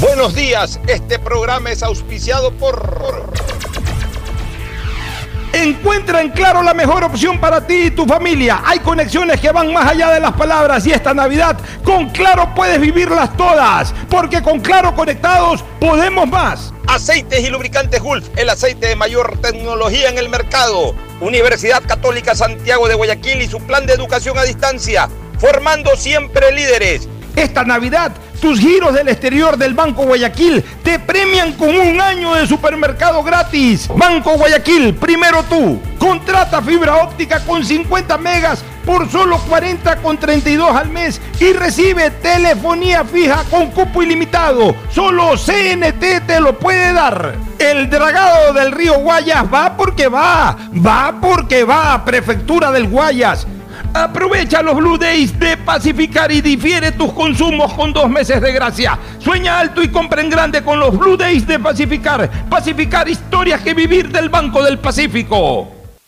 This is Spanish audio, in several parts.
Buenos días, este programa es auspiciado por... Encuentra en Claro la mejor opción para ti y tu familia. Hay conexiones que van más allá de las palabras y esta Navidad con Claro puedes vivirlas todas, porque con Claro conectados podemos más. Aceites y lubricantes Gulf, el aceite de mayor tecnología en el mercado. Universidad Católica Santiago de Guayaquil y su plan de educación a distancia, formando siempre líderes. Esta Navidad, tus giros del exterior del Banco Guayaquil te premian con un año de supermercado gratis. Banco Guayaquil, primero tú. Contrata fibra óptica con 50 megas por solo 40 con 32 al mes y recibe telefonía fija con cupo ilimitado. Solo CNT te lo puede dar. El dragado del río Guayas va porque va. Va porque va. Prefectura del Guayas. Aprovecha los Blue Days de Pacificar y difiere tus consumos con dos meses de gracia. Sueña alto y compra en grande con los Blue Days de Pacificar. Pacificar historias que vivir del Banco del Pacífico.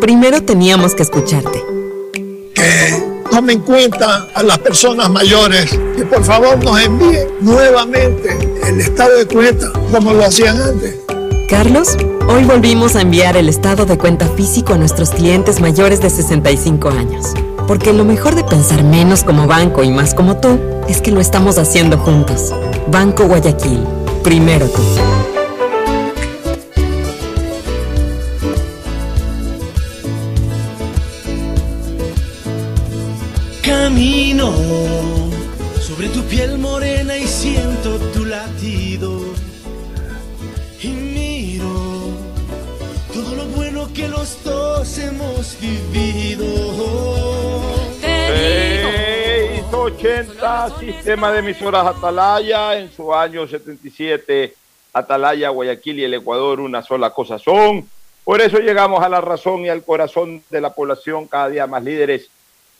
primero teníamos que escucharte. Que tome en cuenta a las personas mayores, que por favor nos envíen nuevamente el estado de cuenta como lo hacían antes. Carlos, hoy volvimos a enviar el estado de cuenta físico a nuestros clientes mayores de 65 años. Porque lo mejor de pensar menos como banco y más como tú es que lo estamos haciendo juntos. Banco Guayaquil, primero tú. Camino sobre tu piel morena y siento tu latido. Y miro todo lo bueno que los dos hemos vivido. 680, sistema de emisoras Atalaya, en su año 77, Atalaya, Guayaquil y el Ecuador, una sola cosa son. Por eso llegamos a la razón y al corazón de la población, cada día más líderes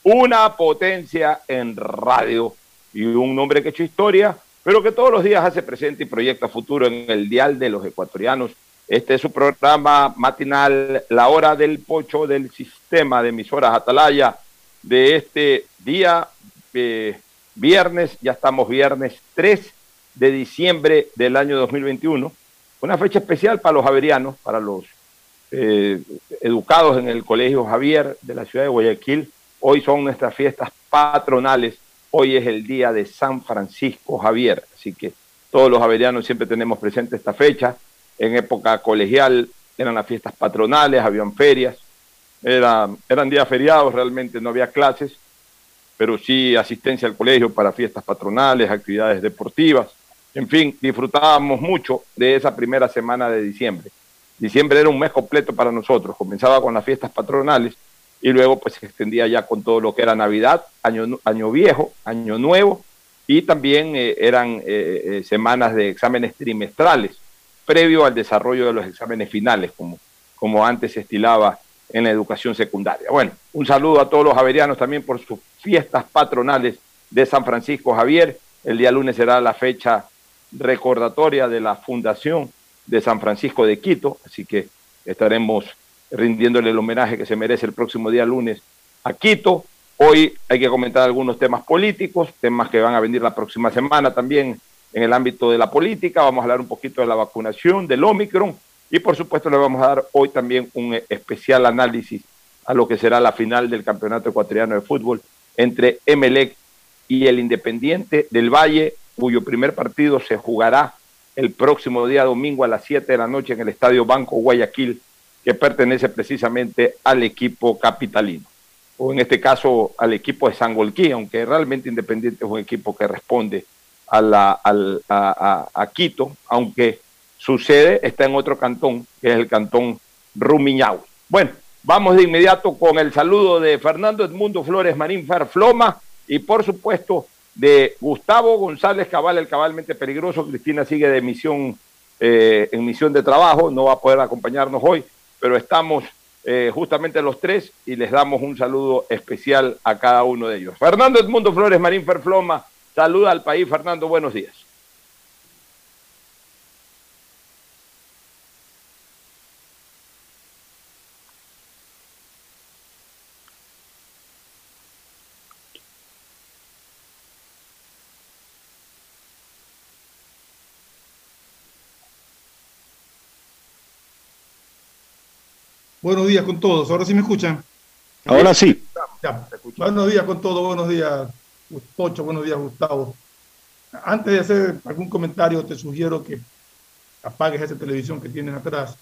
una potencia en radio y un hombre que ha hecho historia, pero que todos los días hace presente y proyecta futuro en el dial de los ecuatorianos. Este es su programa matinal, La Hora del Pocho del Sistema de Emisoras Atalaya, de este día eh, viernes, ya estamos viernes 3 de diciembre del año 2021, una fecha especial para los javerianos, para los eh, educados en el Colegio Javier de la ciudad de Guayaquil, Hoy son nuestras fiestas patronales. Hoy es el día de San Francisco Javier. Así que todos los javerianos siempre tenemos presente esta fecha. En época colegial eran las fiestas patronales, habían ferias. eran días feriados, realmente no había clases, pero sí asistencia al colegio para fiestas patronales, actividades deportivas. En fin, disfrutábamos mucho de esa primera semana de diciembre. Diciembre era un mes completo para nosotros. Comenzaba con las fiestas patronales y luego pues se extendía ya con todo lo que era Navidad, Año, año Viejo, Año Nuevo, y también eh, eran eh, eh, semanas de exámenes trimestrales, previo al desarrollo de los exámenes finales, como, como antes se estilaba en la educación secundaria. Bueno, un saludo a todos los javerianos también por sus fiestas patronales de San Francisco Javier. El día lunes será la fecha recordatoria de la fundación de San Francisco de Quito, así que estaremos rindiéndole el homenaje que se merece el próximo día lunes a Quito. Hoy hay que comentar algunos temas políticos, temas que van a venir la próxima semana también en el ámbito de la política. Vamos a hablar un poquito de la vacunación, del Omicron y por supuesto le vamos a dar hoy también un especial análisis a lo que será la final del Campeonato Ecuatoriano de Fútbol entre Emelec y el Independiente del Valle, cuyo primer partido se jugará el próximo día domingo a las 7 de la noche en el Estadio Banco Guayaquil, que pertenece precisamente al equipo capitalino, o en este caso al equipo de Sangolquí, aunque realmente Independiente es un equipo que responde a, la, a, Quito, aunque su sede está en otro cantón, que es el cantón Rumiñahui. Bueno, vamos de inmediato con el saludo de Fernando Edmundo Flores Marín Ferfloma y por supuesto de Gustavo González Cabal, el cabalmente peligroso. Cristina sigue de misión, eh, en misión de trabajo, no va a poder acompañarnos hoy, pero estamos eh, justamente los tres y les damos un saludo especial a cada uno de ellos. Fernando Edmundo Flores Marín Ferfloma, saluda al país. Fernando, buenos días. Buenos días con todos. Ahora sí me escuchan. Ahora sí. Buenos días con todos. Buenos días, Pocho. Buenos días, Gustavo. Antes de hacer algún comentario, te sugiero que apagues esa televisión que tienen atrás,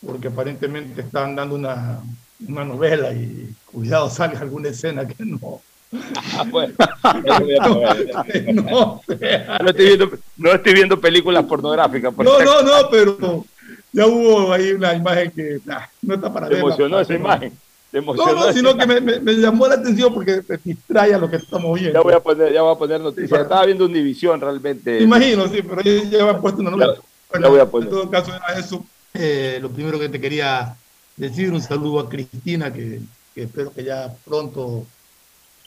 porque aparentemente están dando una, novela y cuidado, sale alguna escena que no. Ah, no, estoy viendo, no estoy viendo películas pornográficas. no, no, no, pero ya hubo ahí una imagen que no está para ver. emocionó esa imagen. no, no, sino que me, me, llamó la atención porque te distrae a lo que estamos viendo. Ya voy a poner, ya voy a poner noticias. Estaba viendo un división realmente. Imagino, sí, pero ya, ya puesto una. Bueno, voy a poner. En todo caso era eso. Eh, lo primero que te quería decir, un saludo a Cristina, que, que espero que ya pronto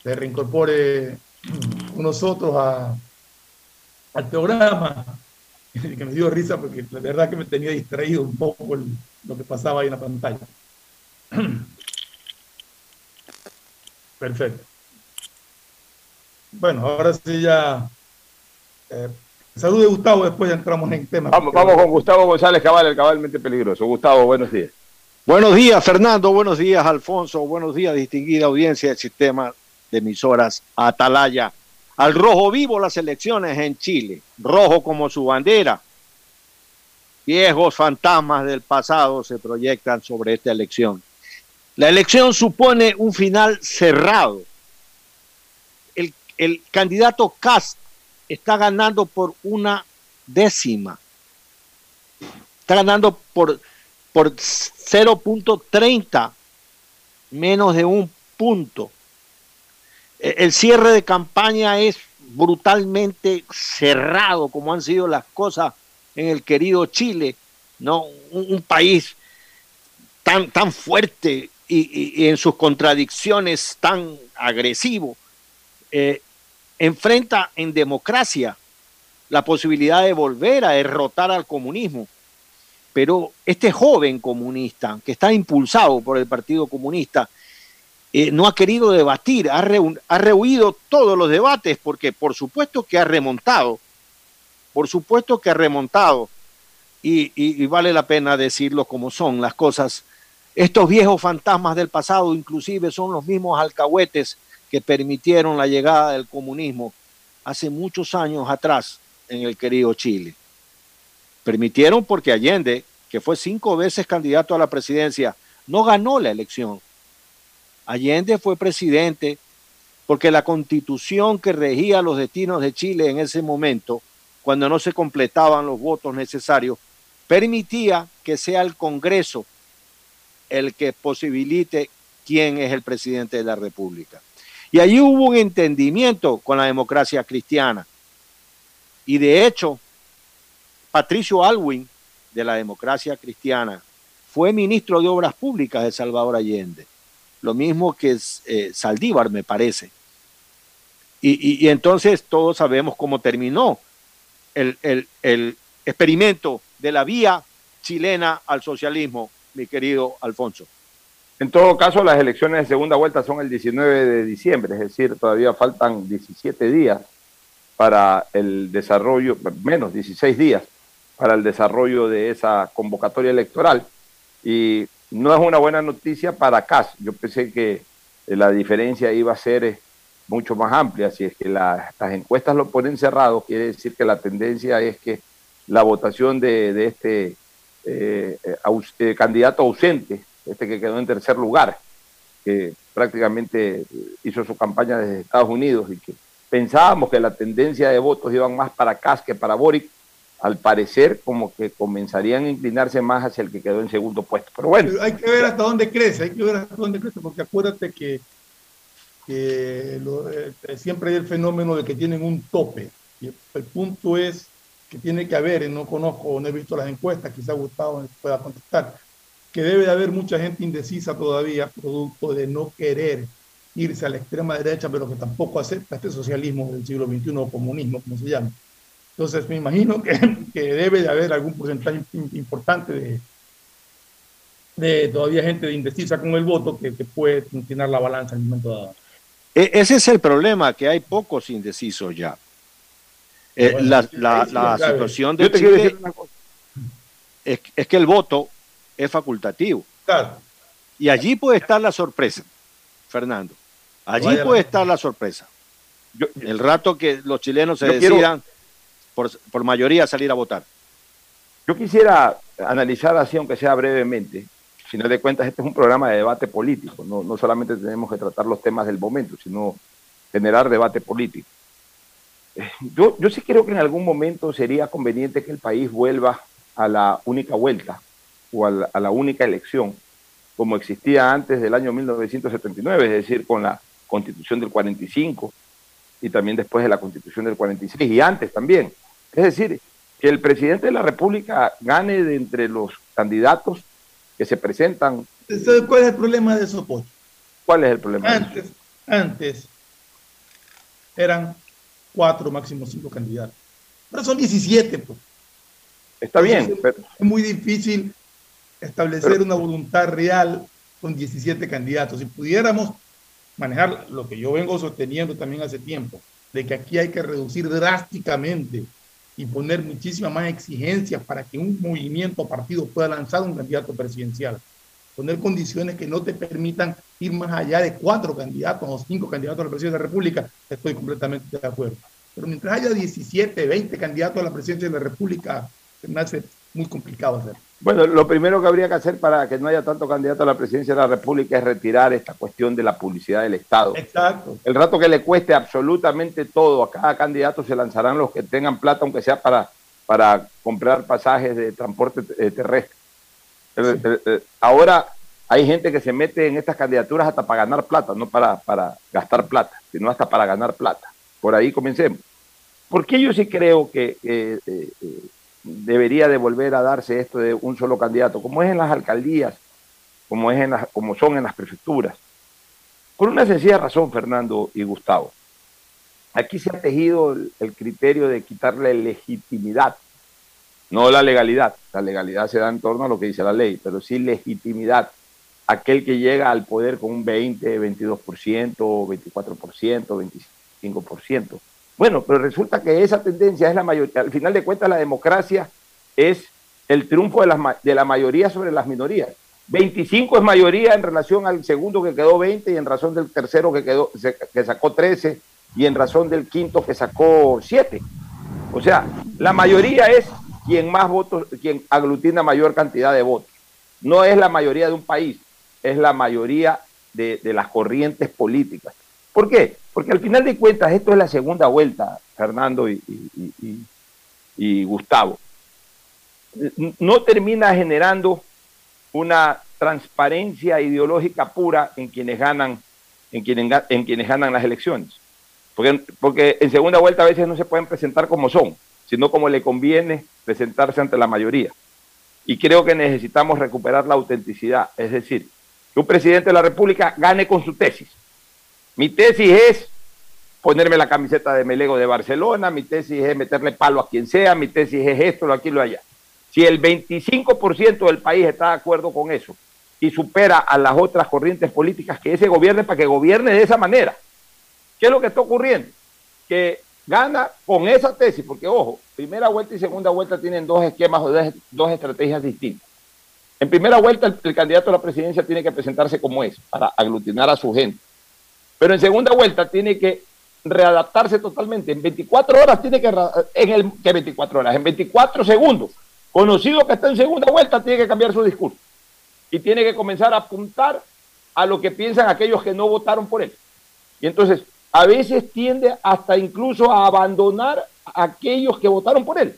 se reincorpore con nosotros a, al programa. que me dio risa porque la verdad que me tenía distraído un poco lo que pasaba ahí en la pantalla. Perfecto. Bueno, ahora sí ya. Eh, salude Gustavo, después ya entramos en tema. Vamos, vamos con Gustavo González Cabal, el cabalmente peligroso. Gustavo, buenos días. Buenos días, Fernando. Buenos días, Alfonso. Buenos días, distinguida audiencia del sistema de emisoras Atalaya al rojo vivo las elecciones en Chile, rojo como su bandera. Viejos fantasmas del pasado se proyectan sobre esta elección. La elección supone un final cerrado. El, candidato Cast está ganando por una décima. Está ganando por, por 0.30, menos de un punto el cierre de campaña es brutalmente cerrado, como han sido las cosas en el querido Chile, ¿no? Un, país tan, tan fuerte y, en sus contradicciones tan agresivo, eh, enfrenta en democracia la posibilidad de volver a derrotar al comunismo. Pero este joven comunista, que está impulsado por el Partido Comunista, eh, no ha querido debatir, ha, rehuido todos los debates porque por supuesto que ha remontado, por supuesto que ha remontado y, vale la pena decirlo como son las cosas. Estos viejos fantasmas del pasado inclusive son los mismos alcahuetes que permitieron la llegada del comunismo hace muchos años atrás en el querido Chile. Permitieron porque Allende, que fue cinco veces candidato a la presidencia, no ganó la elección Allende fue presidente porque la constitución que regía los destinos de Chile en ese momento, cuando no se completaban los votos necesarios, permitía que sea el Congreso el que posibilite quién es el presidente de la República. Y allí hubo un entendimiento con la democracia cristiana. Y de hecho, Patricio Alwin, de la democracia cristiana, fue ministro de Obras Públicas de Salvador Allende lo mismo que eh, Saldívar, me parece. Y, entonces todos sabemos cómo terminó el, el, experimento de la vía chilena al socialismo, mi querido Alfonso. En todo caso, las elecciones de segunda vuelta son el 19 de diciembre, es decir, todavía faltan 17 días para el desarrollo, menos 16 días para el desarrollo de esa convocatoria electoral. Y no es una buena noticia para CAS. Yo pensé que eh, la diferencia iba a ser mucho más amplia. Si es que las encuestas lo ponen cerrado, quiere decir que la tendencia es que la votación de, este eh, eh, candidato ausente, este que quedó en tercer lugar, que prácticamente hizo su campaña desde Estados Unidos y que pensábamos que la tendencia de votos iban más para Kass que para Boric, al parecer como que comenzarían a inclinarse más hacia el que quedó en segundo puesto. Pero bueno. hay que ver hasta dónde crece, hay que ver hasta dónde crece, porque acuérdate que, eh, siempre hay el fenómeno de que tienen un tope. El punto es que tiene que haber, no conozco, no he visto las encuestas, quizá Gustavo pueda contestar, que debe de haber mucha gente indecisa todavía, producto de no querer irse a la extrema derecha, pero que tampoco acepta este socialismo del siglo XXI o comunismo, como se llama. Entonces me imagino que, que debe de haber algún porcentaje importante de, de todavía gente de indecisa con el voto que, que puede inclinar la balanza en el momento dado. E, ese es el problema, que hay pocos indecisos ya. Eh, la, la, la situación de Chile es, es, que el voto es facultativo. Claro. Y allí puede estar la sorpresa, Fernando. Allí puede estar la sorpresa. el rato que los chilenos se decidan por, mayoría salir a votar. Yo quisiera analizar así, aunque sea brevemente. No de cuentas, este es un programa de debate político. No, no solamente tenemos que tratar los temas del momento, sino generar debate político. Eh, yo, yo sí creo que en algún momento sería conveniente que el país vuelva a la única vuelta o a la, a la única elección como existía antes del año 1979, es decir, con la constitución del 45 y también después de la constitución del 46 y antes también. Es decir, que el presidente de la República gane de entre los candidatos que se presentan. ¿Cuál es el problema de eso, Pocho? ¿Cuál es el problema? Antes, antes eran cuatro, máximo cinco candidatos. Ahora son 17. Pues. Está bien. Es muy difícil establecer una voluntad real con 17 candidatos. Si pudiéramos manejar lo que yo vengo sosteniendo también hace tiempo, de que aquí hay que reducir drásticamente y poner muchísimas más exigencias para que un movimiento o partido pueda lanzar un candidato presidencial. Poner condiciones que no te permitan ir más allá de cuatro candidatos o cinco candidatos a la presidencia de la República, estoy completamente de acuerdo. Pero mientras haya 17, 20 candidatos a la presidencia de la República, se me hace muy complicado hacerlo. Bueno, lo primero que habría que hacer para que no haya tanto candidato a la presidencia de la República es retirar esta cuestión de la publicidad del Estado. Exacto. El rato que le cueste absolutamente todo a cada candidato se lanzarán los que tengan plata, aunque sea para, para comprar pasajes de transporte eh, terrestre. Ahora hay gente que se mete en estas candidaturas hasta para ganar plata, no para, para gastar plata, sino hasta para ganar plata. Por ahí comencemos. Porque yo sí creo que eh, eh, debería de volver a darse esto de un solo candidato, como es en las alcaldías, como, es en las, como son en las prefecturas. Por una sencilla razón, Fernando y Gustavo. Aquí se ha tejido el, criterio de quitarle legitimidad, no la legalidad. La legalidad se da en torno a lo que dice la ley, pero sí legitimidad. Aquel que llega al poder con un 20, 22%, 24%, 25%. Bueno, pero resulta que esa tendencia es la mayoría. Al final de cuentas, la democracia es el triunfo de la, de la mayoría sobre las minorías. 25 es mayoría en relación al segundo que quedó 20 y en razón del tercero que, quedó, que sacó 13 y en razón del quinto que sacó 7. O sea, la mayoría es quien más votos, quien aglutina mayor cantidad de votos. No es la mayoría de un país, es la mayoría de, de las corrientes políticas. ¿Por qué? Porque al final de cuentas esto es la segunda vuelta, Fernando y, Gustavo. No termina generando una transparencia ideológica pura en quienes ganan, en quienes, en quienes ganan las elecciones. Porque, porque en segunda vuelta a veces no se pueden presentar como son, sino como le conviene presentarse ante la mayoría. Y creo que necesitamos recuperar la autenticidad, es decir, que un presidente de la República gane con su tesis mi tesis es ponerme la camiseta de Melego de Barcelona, mi tesis es meterle palo a quien sea, mi tesis es esto, lo aquí, lo allá. Si el 25% del país está de acuerdo con eso y supera a las otras corrientes políticas que ese gobierne para que gobierne de esa manera, ¿qué es lo que está ocurriendo? Que gana con esa tesis, porque ojo, primera vuelta y segunda vuelta tienen dos esquemas o dos, estrategias distintas. En primera vuelta el candidato a la presidencia tiene que presentarse como es, para aglutinar a su gente Pero en segunda vuelta tiene que readaptarse totalmente. En 24 horas tiene que, en el, que 24 horas, en 24 segundos, conocido que está en segunda vuelta, tiene que cambiar su discurso. Y tiene que comenzar a apuntar a lo que piensan aquellos que no votaron por él. Y entonces, a veces tiende hasta incluso a abandonar a aquellos que votaron por él.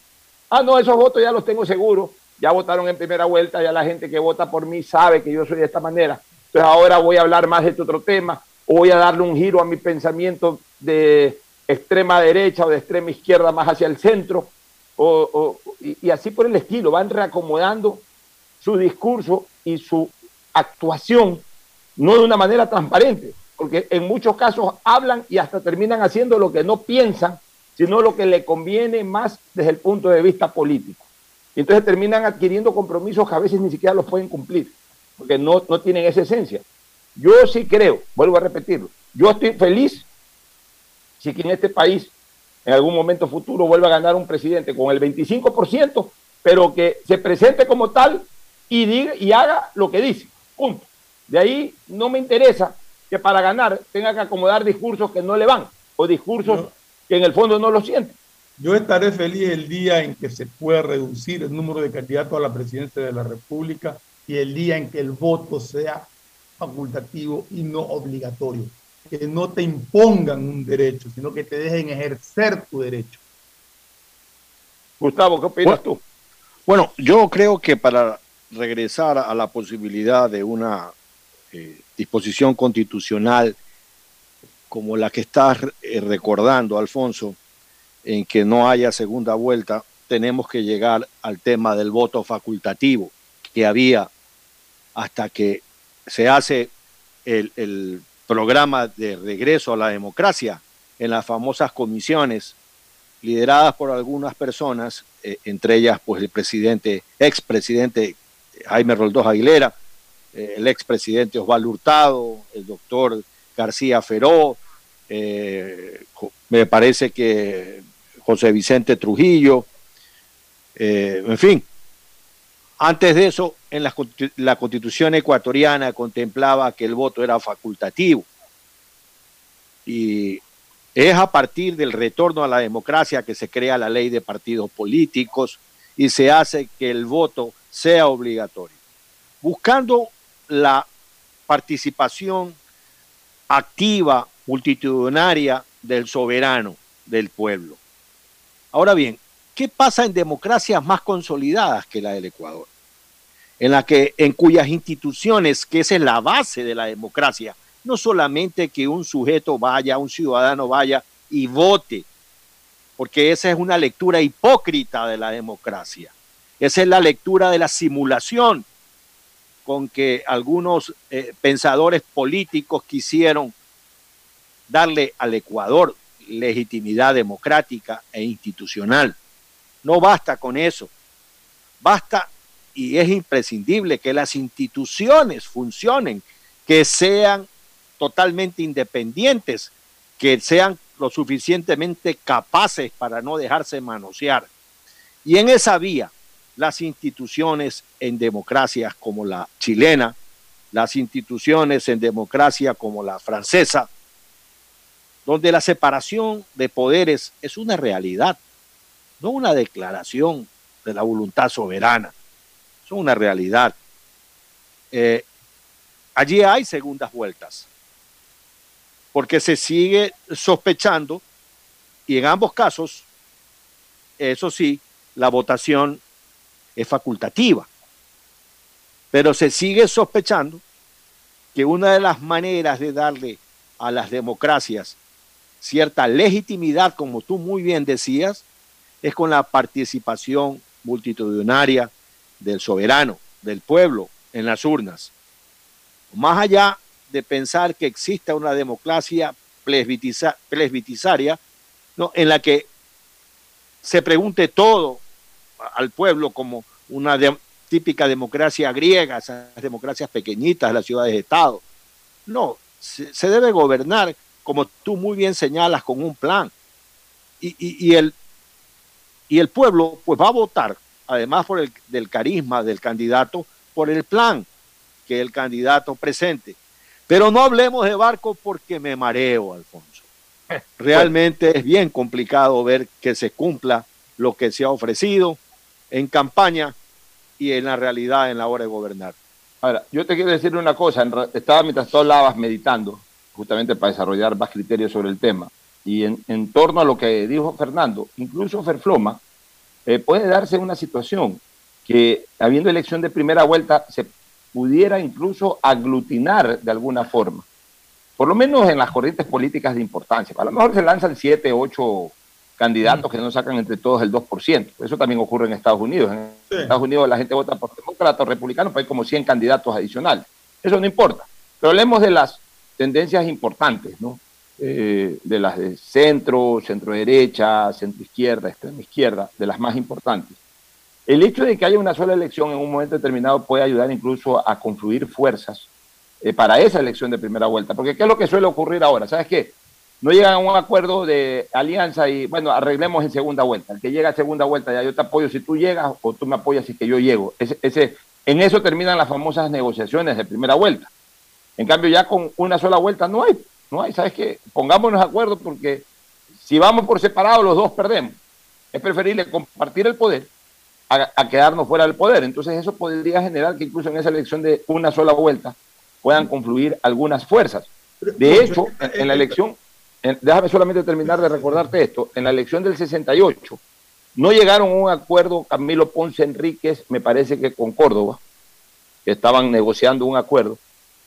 Ah, no, esos votos ya los tengo seguros, ya votaron en primera vuelta, ya la gente que vota por mí sabe que yo soy de esta manera. Entonces ahora voy a hablar más de este otro tema, voy a darle un giro a mi pensamiento de extrema derecha o de extrema izquierda más hacia el centro, o, y, así por el estilo, van reacomodando su discurso y su actuación, no de una manera transparente, porque en muchos casos hablan y hasta terminan haciendo lo que no piensan, sino lo que le conviene más desde el punto de vista político. Y entonces terminan adquiriendo compromisos que a veces ni siquiera los pueden cumplir, porque no, no tienen esa esencia. Yo sí creo, vuelvo a repetirlo, yo estoy feliz si que en este país en algún momento futuro vuelva a ganar un presidente con el 25%, pero que se presente como tal y, diga, y haga lo que dice. Punto. De ahí no me interesa que para ganar tenga que acomodar discursos que no le van o discursos que en el fondo no lo sienten. Yo estaré feliz el día en que se pueda reducir el número de candidatos a la presidencia de la República y el día en que el voto sea facultativo y no obligatorio que no te impongan un derecho, sino que te dejen ejercer tu derecho. Gustavo, ¿qué opinas tú? Bueno, yo creo que para regresar a la posibilidad de una eh, disposición constitucional como la que estás eh, recordando, Alfonso, en que no haya segunda vuelta, tenemos que llegar al tema del voto facultativo que había hasta que se hace el, el programa de regreso a la democracia en las famosas comisiones lideradas por algunas personas, eh, entre ellas pues el presidente, expresidente Jaime Roldós Aguilera, eh, el expresidente Osvaldo Hurtado, el doctor García Feró, eh, me parece que José Vicente Trujillo, en fin. Antes de eso, en la, constitución ecuatoriana contemplaba que el voto era facultativo. Y es a partir del retorno a la democracia que se crea la ley de partidos políticos y se hace que el voto sea obligatorio, buscando la participación activa, multitudinaria del soberano, del pueblo. Ahora bien, ¿qué pasa en democracias más consolidadas que la del Ecuador? En la que en cuyas instituciones, que esa es la base de la democracia, no solamente que un sujeto vaya, un ciudadano vaya y vote, porque esa es una lectura hipócrita de la democracia. Esa es la lectura de la simulación con que algunos eh, pensadores políticos quisieron darle al Ecuador legitimidad democrática e institucional. No basta con eso. Basta y es imprescindible que las instituciones funcionen, que sean totalmente independientes, que sean lo suficientemente capaces para no dejarse manosear. Y en esa vía, las instituciones en democracias como la chilena, las instituciones en democracia como la francesa, donde la separación de poderes es una realidad, no una declaración de la voluntad soberana son una realidad. Eh, allí hay segundas vueltas, porque se sigue sospechando y en ambos casos, eso sí, la votación es facultativa, pero se sigue sospechando que una de las maneras de darle a las democracias cierta legitimidad, como tú muy bien decías, es con la participación multitudinaria del soberano, del pueblo en las urnas. Más allá de pensar que exista una democracia presbitizaria, ¿no? en la que se pregunte todo al pueblo como una típica democracia griega, esas democracias pequeñitas, las ciudades-estado. No, se, debe gobernar, como tú muy bien señalas, con un plan. Y, y, el, y el pueblo pues va a votar además por el del carisma del candidato, por el plan que el candidato presente. Pero no hablemos de barco porque me mareo, Alfonso. Realmente es bien complicado ver que se cumpla lo que se ha ofrecido en campaña y en la realidad en la hora de gobernar. Ahora, yo te quiero decir una cosa. Estaba mientras tú hablabas meditando, justamente para desarrollar más criterios sobre el tema. Y en, torno a lo que dijo Fernando, incluso Ferfloma, eh, puede darse una situación que habiendo elección de primera vuelta se pudiera incluso aglutinar de alguna forma, por lo menos en las corrientes políticas de importancia. A lo mejor se lanzan siete, ocho candidatos que no sacan entre todos el 2%. Eso también ocurre en Estados Unidos. En Estados Unidos la gente vota por demócratas, republicanos, pero hay como 100 candidatos adicionales. Eso no importa. Pero hablemos de las tendencias importantes, ¿no? Eh, de las de centro, centro derecha, centro izquierda, extrema izquierda, de las más importantes. El hecho de que haya una sola elección en un momento determinado puede ayudar incluso a confluir fuerzas eh, para esa elección de primera vuelta. Porque ¿qué es lo que suele ocurrir ahora? ¿Sabes qué? No llegan a un acuerdo de alianza y, bueno, arreglemos en segunda vuelta. El que llega a segunda vuelta, ya yo te apoyo si tú llegas o tú me apoyas si que yo llego. Ese, en eso terminan las famosas negociaciones de primera vuelta. En cambio, ya con una sola vuelta no hay. No hay, ¿sabes qué? Pongámonos de acuerdo porque si vamos por separado, los dos perdemos. Es preferible compartir el poder a, quedarnos fuera del poder. Entonces eso podría generar que incluso en esa elección de una sola vuelta puedan confluir algunas fuerzas. De hecho, en, la elección, déjame solamente terminar de recordarte esto, en la elección del 68 no llegaron a un acuerdo Camilo Ponce Enríquez, me parece que con Córdoba, que estaban negociando un acuerdo,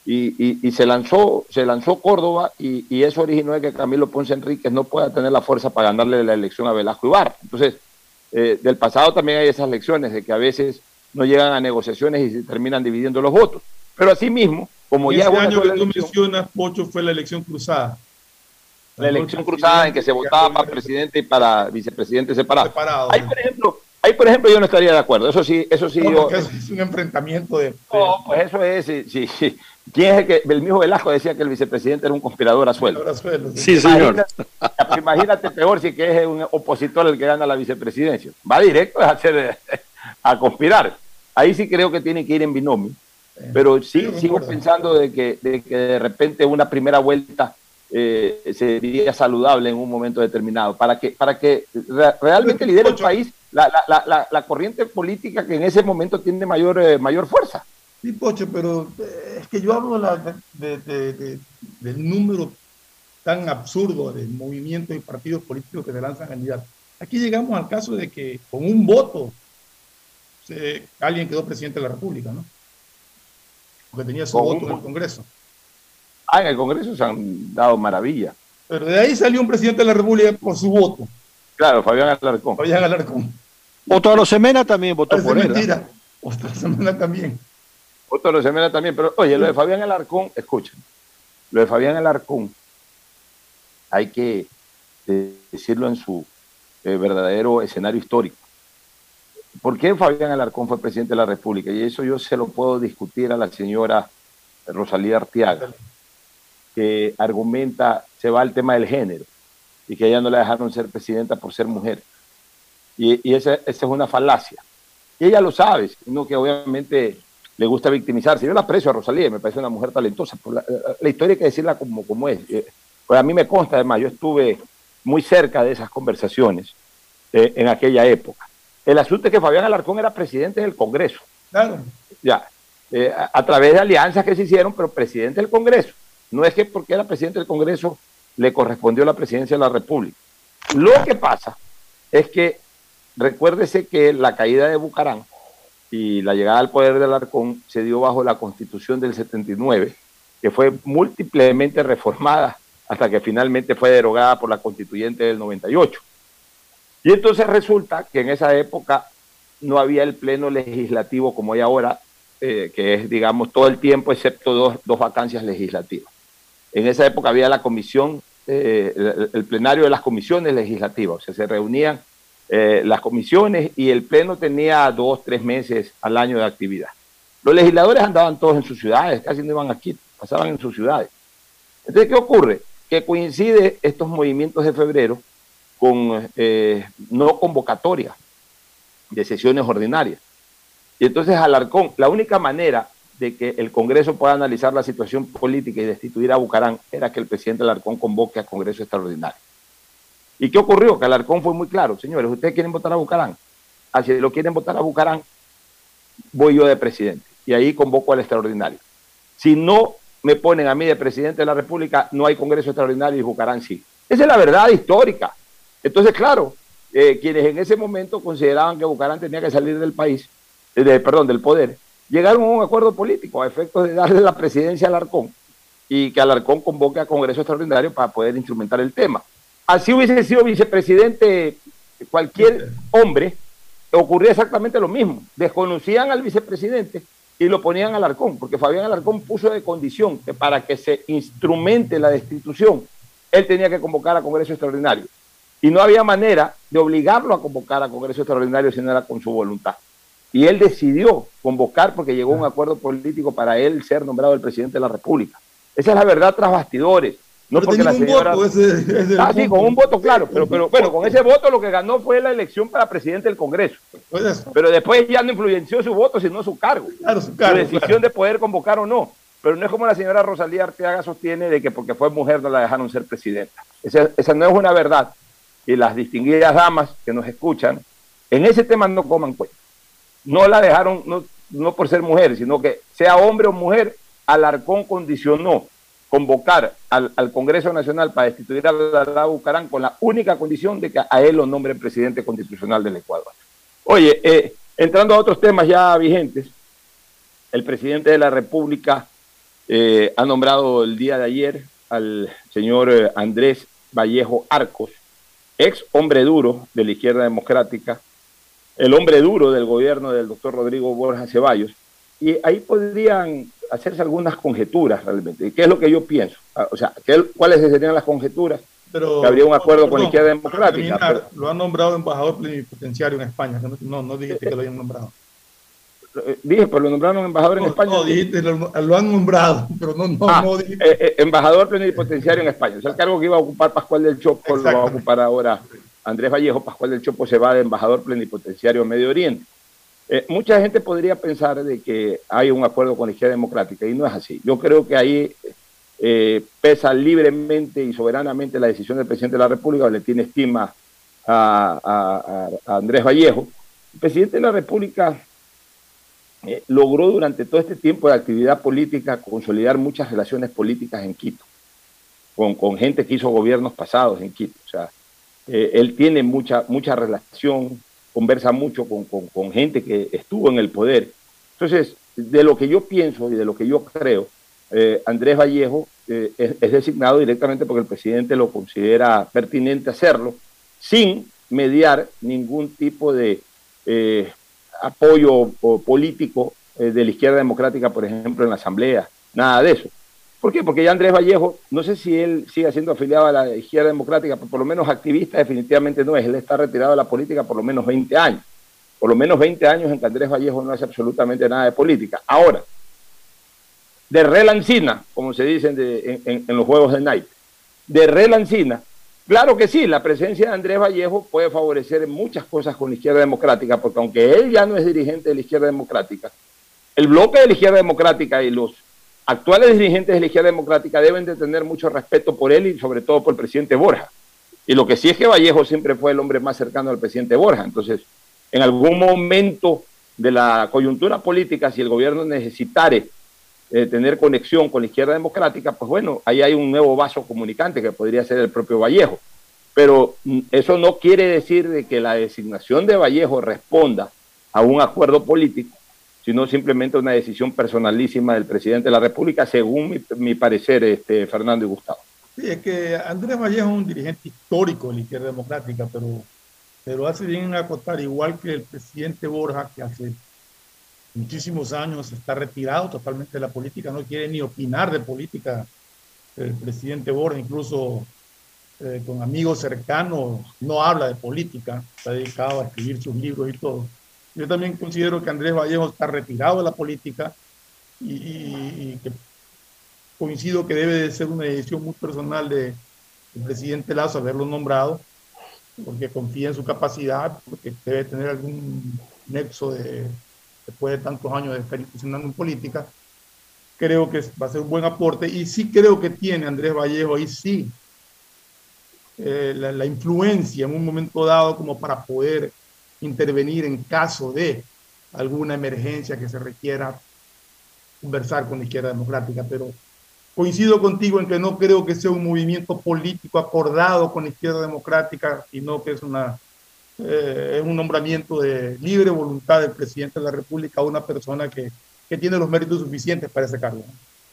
y, se lanzó se lanzó Córdoba y, y, eso originó de que Camilo Ponce Enríquez no pueda tener la fuerza para ganarle la elección a Velasco Ibarra. Entonces, eh, del pasado también hay esas lecciones de que a veces no llegan a negociaciones y se terminan dividiendo los votos. Pero asimismo, como ya... Ese año que tú mencionas, Pocho, fue la elección cruzada. La, elección cruzada en que se votaba para presidente y para vicepresidente separado. Ahí, por ejemplo, ahí, por ejemplo, yo no estaría de acuerdo. Eso sí, eso sí. yo, es un enfrentamiento de. No, pues eso es. Sí, sí, ¿Quién es el que, el mismo Velasco decía que el vicepresidente era un conspirador a sueldo? sí, señor. Imagínate, peor si que es un opositor el que gana la vicepresidencia. Va directo a hacer a conspirar. Ahí sí creo que tiene que ir en binomio. Pero sí, sigo pensando de que, de que de repente una primera vuelta eh, sería saludable en un momento determinado para que, para que realmente lidere el país la, la, la, la, corriente política que en ese momento tiene mayor, eh, mayor fuerza. Sí, Pocho, pero eh, es que yo hablo de, del número tan absurdo de movimientos y partidos políticos que se lanzan candidatos. Aquí llegamos al caso de que con un voto alguien quedó presidente de la República, ¿no? Porque tenía su voto en el Congreso. Ah, en el Congreso se han dado maravillas. Pero de ahí salió un presidente de la República por su voto. Claro, Fabián Alarcón. Fabián Alarcón. Otro Semena también votó por él. Mentira. Otro Semena también. Otro Semena también, pero oye, lo de Fabián Alarcón, escuchen, lo de Fabián Alarcón hay que decirlo en su eh, verdadero escenario histórico. ¿Por qué Fabián Alarcón fue presidente de la República? Y eso yo se lo puedo discutir a la señora Rosalía Artiaga, que argumenta, se va al tema del género y que ella no la dejaron ser presidenta por ser mujer. Y, esa, esa, es una falacia. Y ella lo sabe, sino que obviamente le gusta victimizarse. Yo la aprecio a Rosalía, me parece una mujer talentosa. la, historia hay que decirla como, como es. Eh, pues a mí me consta, además, yo estuve muy cerca de esas conversaciones eh, en aquella época. El asunto es que Fabián Alarcón era presidente del Congreso. Claro. Ya, eh, a, través de alianzas que se hicieron, pero presidente del Congreso. No es que porque era presidente del Congreso le correspondió la presidencia de la República. Lo que pasa es que recuérdese que la caída de Bucarán y la llegada al poder de Alarcón se dio bajo la constitución del 79, que fue múltiplemente reformada hasta que finalmente fue derogada por la constituyente del 98. Y entonces resulta que en esa época no había el pleno legislativo como hay ahora, eh, que es, digamos, todo el tiempo excepto dos, dos, vacancias legislativas. En esa época había la comisión, eh, el, plenario de las comisiones legislativas, o sea, se reunían eh, las comisiones y el pleno tenía dos, tres meses al año de actividad. Los legisladores andaban todos en sus ciudades, casi no iban aquí, pasaban en sus ciudades. Entonces, ¿qué ocurre? Que coincide estos movimientos de febrero con eh, no convocatoria de sesiones ordinarias. Y entonces Alarcón, la única manera de que el Congreso pueda analizar la situación política y destituir a Bucarán era que el presidente Alarcón convoque a Congreso extraordinario. ¿Y qué ocurrió? Que Alarcón fue muy claro, señores, ustedes quieren votar a Bucarán. Así ah, lo quieren votar a Bucarán, voy yo de presidente. Y ahí convoco al extraordinario. Si no me ponen a mí de presidente de la República, no hay Congreso extraordinario y Bucarán sí. Esa es la verdad histórica. Entonces, claro, eh, quienes en ese momento consideraban que Bucarán tenía que salir del país, eh, perdón, del poder, llegaron a un acuerdo político a efectos de darle la presidencia al Alarcón y que Alarcón convoque a Congreso Extraordinario para poder instrumentar el tema. Así hubiese sido vicepresidente cualquier hombre, ocurría exactamente lo mismo. Desconocían al vicepresidente y lo ponían al Alarcón, porque Fabián Alarcón puso de condición que para que se instrumente la destitución, él tenía que convocar a Congreso Extraordinario. Y no había manera de obligarlo a convocar a Congreso Extraordinario si no era con su voluntad. Y él decidió convocar porque llegó a un acuerdo político para él ser nombrado el presidente de la República. Esa es la verdad tras bastidores. No porque la señora. ah, sí, con un voto, claro. Pero, pero bueno, con ese voto lo que ganó fue la elección para presidente del Congreso. Pues pero después ya no influenció su voto, sino su cargo. Claro, su, cargo, decisión de poder convocar o no. Pero no es como la señora Rosalía Arteaga sostiene de que porque fue mujer no la dejaron ser presidenta. Esa, esa no es una verdad. Y las distinguidas damas que nos escuchan, en ese tema no coman cuenta no la dejaron, no, no por ser mujer, sino que sea hombre o mujer, Alarcón condicionó convocar al, Congreso Nacional para destituir a la Bucarán con la única condición de que a él lo nombre presidente constitucional del Ecuador. Oye, eh, entrando a otros temas ya vigentes, el presidente de la República eh, ha nombrado el día de ayer al señor eh, Andrés Vallejo Arcos, ex hombre duro de la izquierda democrática, el hombre duro del gobierno del doctor Rodrigo Borja Ceballos. Y ahí podrían hacerse algunas conjeturas realmente. ¿Qué es lo que yo pienso? Ah, o sea, ¿cuáles serían las conjeturas? Pero, que habría un acuerdo con la izquierda democrática. Lo han nombrado embajador plenipotenciario en España. No, no dijiste que lo hayan nombrado. Eh, dije, pero lo nombraron embajador en España. No, dijiste, lo, han nombrado, pero no, no, ah, eh, eh, embajador plenipotenciario en España. O sea, el cargo que iba a ocupar Pascual del Chopo lo va a ocupar ahora Andrés Vallejo, Pascual del Chopo se va de embajador plenipotenciario en Medio Oriente. Eh, mucha gente podría pensar de que hay un acuerdo con la izquierda democrática y no es así. Yo creo que ahí eh, pesa libremente y soberanamente la decisión del presidente de la República, le tiene estima a, Andrés Vallejo. El presidente de la República eh, logró durante todo este tiempo de actividad política consolidar muchas relaciones políticas en Quito, con, con gente que hizo gobiernos pasados en Quito. O sea, él tiene mucha, mucha relación, conversa mucho con, gente que estuvo en el poder. Entonces, de lo que yo pienso y de lo que yo creo, eh, Andrés Vallejo eh, es, designado directamente porque el presidente lo considera pertinente hacerlo, sin mediar ningún tipo de apoyo político de la izquierda democrática, por ejemplo, en la Asamblea, nada de eso. ¿Por qué? Porque ya Andrés Vallejo, no sé si él sigue siendo afiliado a la izquierda democrática, pero por lo menos activista definitivamente no es. Él está retirado de la política por lo menos 20 años. Por lo menos 20 años en que Andrés Vallejo no hace absolutamente nada de política. Ahora, de relancina, como se dice en, los juegos de Night, de relancina, claro que sí, la presencia de Andrés Vallejo puede favorecer muchas cosas con la izquierda democrática, porque aunque él ya no es dirigente de la izquierda democrática, el bloque de la izquierda democrática y los actuales dirigentes de la izquierda democrática deben de tener mucho respeto por él y sobre todo por el presidente Borja. Y lo que sí es que Vallejo siempre fue el hombre más cercano al presidente Borja. Entonces, en algún momento de la coyuntura política, si el gobierno necesitare eh, tener conexión con la izquierda democrática, pues bueno, ahí hay un nuevo vaso comunicante que podría ser el propio Vallejo. Pero mm, eso no quiere decir de que la designación de Vallejo responda a un acuerdo político sino simplemente una decisión personalísima del presidente de la República, según mi, parecer, este, Fernando y Gustavo. Sí, es que Andrés Vallejo es un dirigente histórico de la izquierda democrática, pero, pero hace bien acotar, igual que el presidente Borja, que hace muchísimos años está retirado totalmente de la política, no quiere ni opinar de política. El presidente Borja, incluso eh, con amigos cercanos, no habla de política, está dedicado a escribir sus libros y todo. Yo también considero que Andrés Vallejo está retirado de la política y, que coincido que debe de ser una decisión muy personal de, del presidente Lazo haberlo nombrado, porque confía en su capacidad, porque debe tener algún nexo de, después de tantos años de estar funcionando en política, creo que va a ser un buen aporte y sí creo que tiene Andrés Vallejo ahí sí eh, la, influencia en un momento dado como para poder intervenir en caso de alguna emergencia que se requiera conversar con la izquierda democrática, pero coincido contigo en que no creo que sea un movimiento político acordado con la izquierda democrática, sino que es una eh, un nombramiento de libre voluntad del presidente de la República a una persona que, que tiene los méritos suficientes para ese cargo.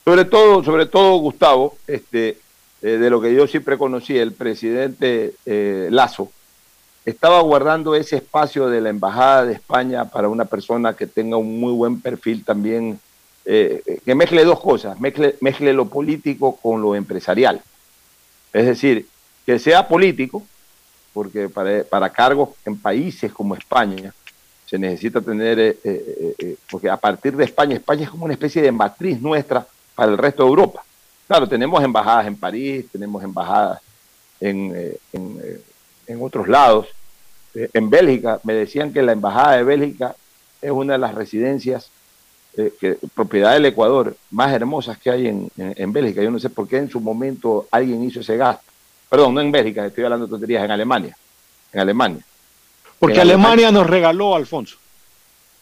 Sobre todo, sobre todo Gustavo, este, eh, de lo que yo siempre conocí, el presidente eh, Lazo, estaba guardando ese espacio de la Embajada de España para una persona que tenga un muy buen perfil también, que mezcle dos cosas, mezcle, mezcle lo político con lo empresarial. Es decir, que sea político, porque para, para cargos en países como España se necesita tener, eh, eh, eh, porque a partir de España, España es como una especie de matriz nuestra para el resto de Europa. Claro, tenemos embajadas en París, tenemos embajadas en, en, otros lados. en Bélgica, me decían que la embajada de Bélgica es una de las residencias que, propiedad del Ecuador más hermosas que hay en, en Bélgica. Yo no sé por qué en su momento alguien hizo ese gasto Perdón, no en Bélgica, estoy hablando de tonterías, en Alemania. En Alemania. Porque Alemania, nos regaló, Alfonso.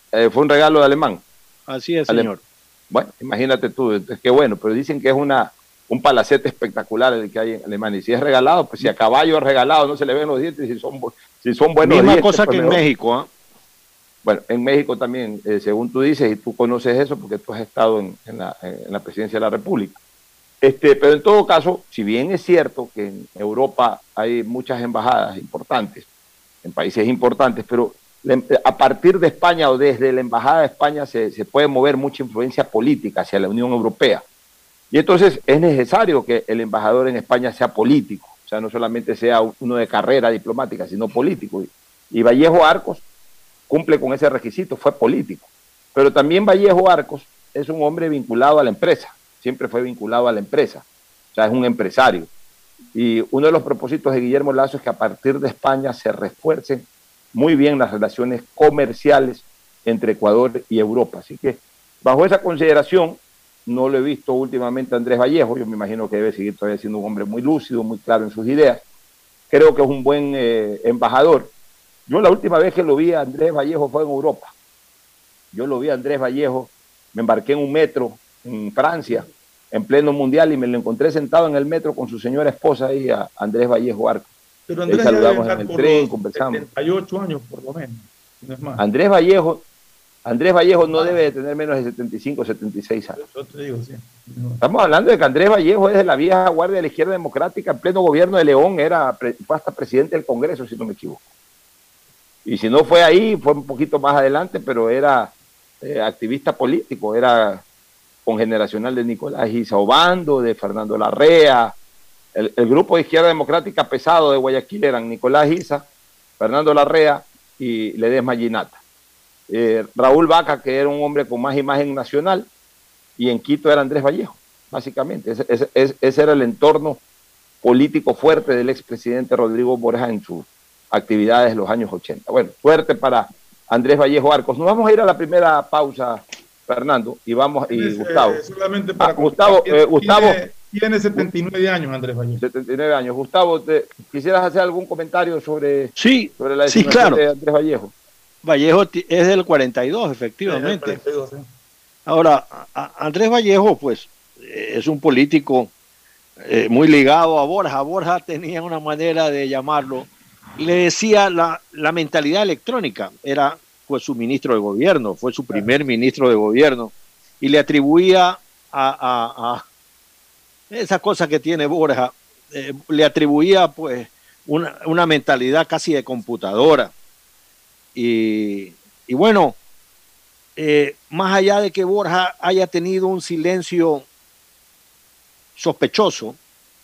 Eh, fue un regalo de alemán. Así es, señor. Bueno, imagínate tú, es que bueno, pero dicen que es una un palacete espectacular el que hay en Alemania. Y si es regalado, pues si a caballo es regalado, no se le ven los dientes, si son, si son buenos Misma cosa pues que en México, ¿ah? Bueno, en México también, eh, según tú dices, y tú conoces eso porque tú has estado en, la, en la presidencia de la República. Este, pero en todo caso, si bien es cierto que en Europa hay muchas embajadas importantes, en países importantes, pero a partir de España o desde la Embajada de España se, puede mover mucha influencia política hacia la Unión Europea. Y entonces es necesario que el embajador en España sea político, o sea, no solamente sea uno de carrera diplomática, sino político. Y Vallejo Arcos cumple con ese requisito, fue político. Pero también Vallejo Arcos es un hombre vinculado a la empresa siempre fue vinculado a la empresa, o sea, es un empresario. Y uno de los propósitos de Guillermo Lazo es que a partir de España se refuercen muy bien las relaciones comerciales entre Ecuador y Europa. Así que bajo esa consideración, no lo he visto últimamente a Andrés Vallejo, yo me imagino que debe seguir todavía siendo un hombre muy lúcido, muy claro en sus ideas. Creo que es un buen eh, embajador. Yo la última vez que lo vi a Andrés Vallejo fue en Europa. Yo lo vi a Andrés Vallejo, me embarqué en un metro en Francia, en pleno mundial, y me lo encontré sentado en el metro con su señora esposa ahí, a Andrés Vallejo Arco. Pero Andrés saludamos en el tren, conversamos. 78 años por lo menos. Andrés Vallejo, Andrés Vallejo no ah. debe de tener menos de 75 o 76 años. Estamos hablando de que Andrés Vallejo es de la vieja guardia de la izquierda democrática, en pleno gobierno de León, era, fue hasta presidente del Congreso, si no me equivoco. Y si no fue ahí, fue un poquito más adelante, pero era eh, activista político, era generacional de Nicolás Giza Obando, de Fernando Larrea. El, grupo de izquierda democrática pesado de Guayaquil eran Nicolás Giza, Fernando Larrea y Ledesma Ginata. Eh, Raúl Vaca, que era un hombre con más imagen nacional, y en Quito era Andrés Vallejo, básicamente. Ese, ese era el entorno político fuerte del expresidente Rodrigo Borja en sus actividades de los años 80. Bueno, fuerte para Andrés Vallejo Arcos. Nos vamos a ir a la primera pausa, Fernando, y vamos, y Gustavo. solamente para ah, Gustavo, tiene, eh, Gustavo. Tiene 79 años, Andrés Vallejo. 79 años. Gustavo, te, ¿quisieras hacer algún comentario sobre, sí, sobre la sí, claro. de Andrés Vallejo? Vallejo es del 42, efectivamente. Ahora, Andrés Vallejo, pues, es un político eh, muy ligado a Borja. Borja tenía una manera de llamarlo. Le decía la, la mentalidad electrónica. Era fue su ministro de gobierno, fue su primer ministro de gobierno, y le atribuía a, esa cosa que tiene Borja, eh, le atribuía pues una, mentalidad casi de computadora. Y, bueno, eh, más allá de que Borja haya tenido un silencio sospechoso,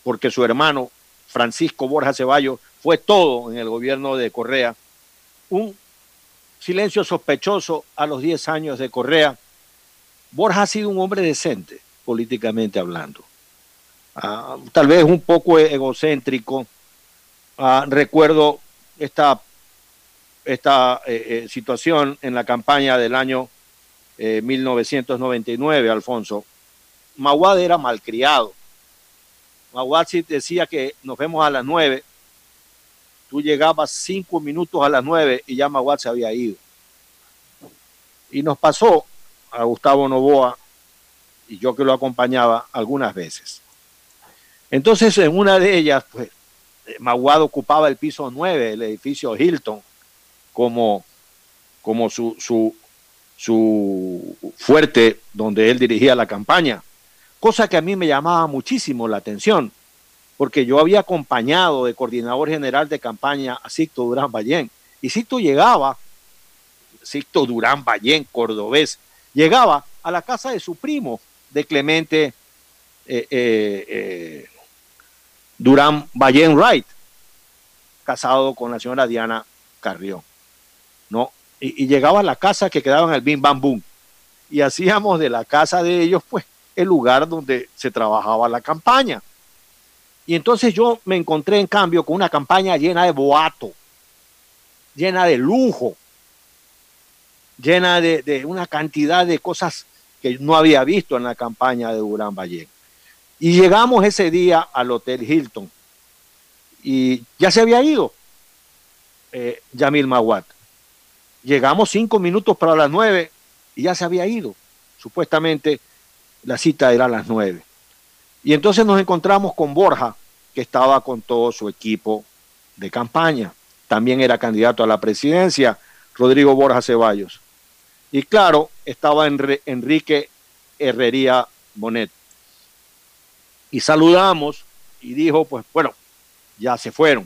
porque su hermano Francisco Borja Ceballos fue todo en el gobierno de Correa, un silencio sospechoso a los 10 años de Correa. Borja ha sido un hombre decente, políticamente hablando. Ah, tal vez un poco egocéntrico. Ah, recuerdo esta, esta eh, eh, situación en la campaña del año 1999, eh, Alfonso, Maguad era malcriado. Maguad decía que nos vemos a las nueve. Tú llegabas cinco minutos a las nueve y ya Maguad se había ido. Y nos pasó a Gustavo Novoa y yo que lo acompañaba algunas veces. Entonces, en una de ellas, pues, Maguad ocupaba el piso 9 el edificio Hilton como, como su, su, su fuerte donde él dirigía la campaña, cosa que a mí me llamaba muchísimo la atención, porque yo había acompañado de coordinador general de campaña a Sicto Durán Ballén, y Sicto llegaba, Sicto Durán Ballén, cordobés, llegaba a la casa de su primo, de Clemente eh, eh, eh, Durán Ballén Wright, casado con la señora Diana Carrión. ¿No? Y, llegaba a la casa que quedaba en el Bim Bam Boom. Y hacíamos de la casa de ellos, pues, el lugar donde se trabajaba la campaña. Y entonces yo me encontré, en cambio, con una campaña llena de boato, llena de lujo, llena de, una cantidad de cosas que no había visto en la campaña de Durán Ballén. Y llegamos ese día al Hotel Hilton y ya se había ido eh, Yamil Mawat. Llegamos cinco minutos para las nueve y ya se había ido. Supuestamente la cita era a las nueve. Y entonces nos encontramos con Borja, que estaba con todo su equipo de campaña. También era candidato a la presidencia, Rodrigo Borja Ceballos. Y claro, estaba Enrique Herrería Bonet y saludamos y dijo, pues bueno, ya se fueron.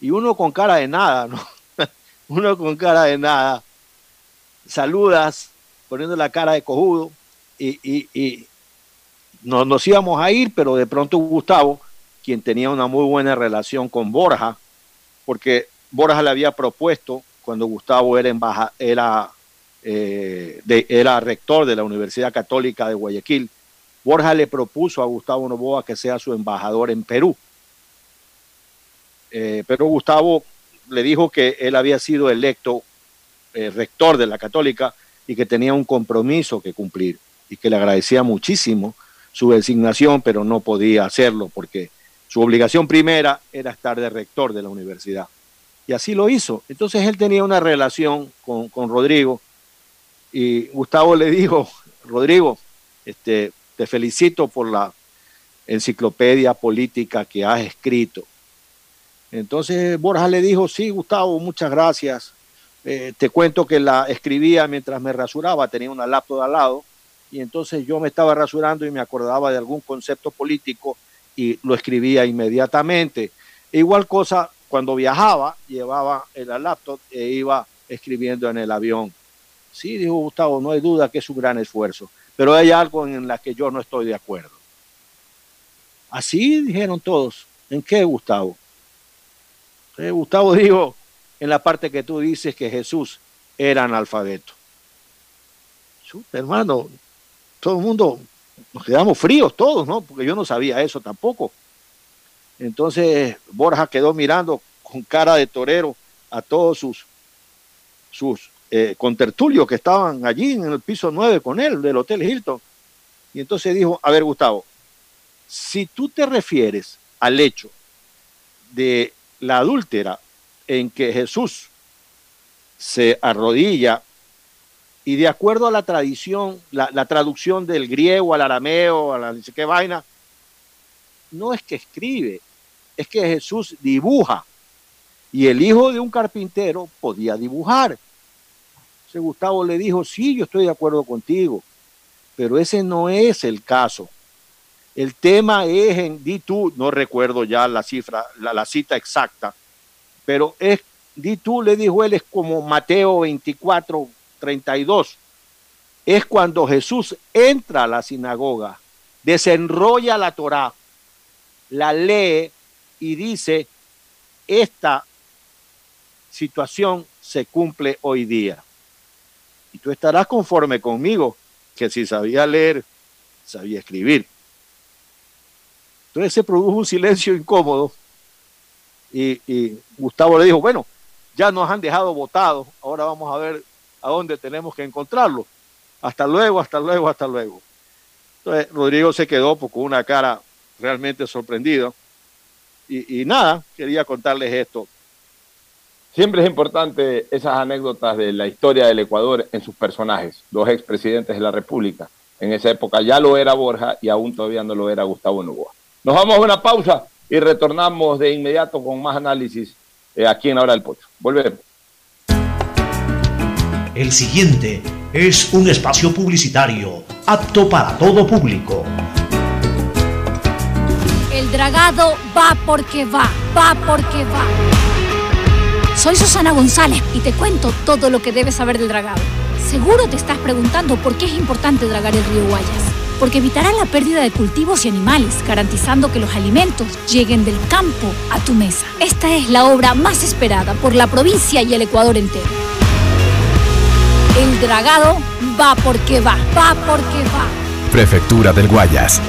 Y uno con cara de nada, ¿no? Uno con cara de nada, saludas poniendo la cara de cojudo y, y, y nos, íbamos a ir, pero de pronto Gustavo, quien tenía una muy buena relación con Borja, porque Borja le había propuesto cuando Gustavo era, embaja, era, eh, era rector de la Universidad Católica de Guayaquil, Borja le propuso a Gustavo Novoa que sea su embajador en Perú. Eh, pero Gustavo le dijo que él había sido electo eh, rector de la católica y que tenía un compromiso que cumplir y que le agradecía muchísimo su designación, pero no podía hacerlo porque su obligación primera era estar de rector de la universidad. Y así lo hizo. Entonces él tenía una relación con, con Rodrigo y Gustavo le dijo, Rodrigo, este, te felicito por la enciclopedia política que has escrito. Entonces Borja le dijo, sí, Gustavo, muchas gracias. Eh, te cuento que la escribía mientras me rasuraba, tenía una laptop al lado, y entonces yo me estaba rasurando y me acordaba de algún concepto político y lo escribía inmediatamente. Igual cosa, cuando viajaba, llevaba el laptop e iba escribiendo en el avión. Sí, dijo Gustavo, no hay duda que es un gran esfuerzo pero hay algo en la que yo no estoy de acuerdo. Así dijeron todos. ¿En qué, Gustavo? Eh, Gustavo dijo en la parte que tú dices que Jesús era analfabeto. hermano, todo el mundo, nos quedamos fríos todos, ¿no? Porque yo no sabía eso tampoco. Entonces Borja quedó mirando con cara de torero a todos sus, sus eh, con Tertulio, que estaban allí en el piso 9 con él, del Hotel Hilton. Y entonces dijo, a ver Gustavo, si tú te refieres al hecho de la adúltera en que Jesús se arrodilla y de acuerdo a la tradición, la, traducción del griego al arameo, a la dice qué vaina, no es que escribe, es que Jesús dibuja. Y el hijo de un carpintero podía dibujar. Gustavo le dijo, sí, yo estoy de acuerdo contigo, pero ese no es el caso. El tema es en, di tú, no recuerdo ya la cifra, la, cita exacta, pero es, di tú, le dijo él, es como Mateo 24, 32. Es cuando Jesús entra a la sinagoga, desenrolla la Torá, la lee y dice, esta situación se cumple hoy día. Y tú estarás conforme conmigo, que si sabía leer, sabía escribir. Entonces se produjo un silencio incómodo y, Gustavo le dijo, bueno, ya nos han dejado votados, ahora vamos a ver a dónde tenemos que encontrarlo. Hasta luego, hasta luego, hasta luego. Entonces, Rodrigo se quedó con una cara realmente sorprendido. Y, y nada, quería contarles esto. Siempre es importante esas anécdotas de la historia del Ecuador en sus personajes, dos expresidentes de la República. En esa época ya lo era Borja y aún todavía no lo era Gustavo Novoa. Nos vamos a una pausa y retornamos de inmediato con más análisis eh, aquí en Hora del Pocho. Volveremos. El siguiente es un espacio publicitario apto para todo público. El dragado va porque va, va porque va. Soy Susana González y te cuento todo lo que debes saber del dragado. Seguro te estás preguntando por qué es importante dragar el río Guayas. Porque evitará la pérdida de cultivos y animales, garantizando que los alimentos lleguen del campo a tu mesa. Esta es la obra más esperada por la provincia y el Ecuador entero. El dragado va porque va, va porque va. Prefectura del Guayas.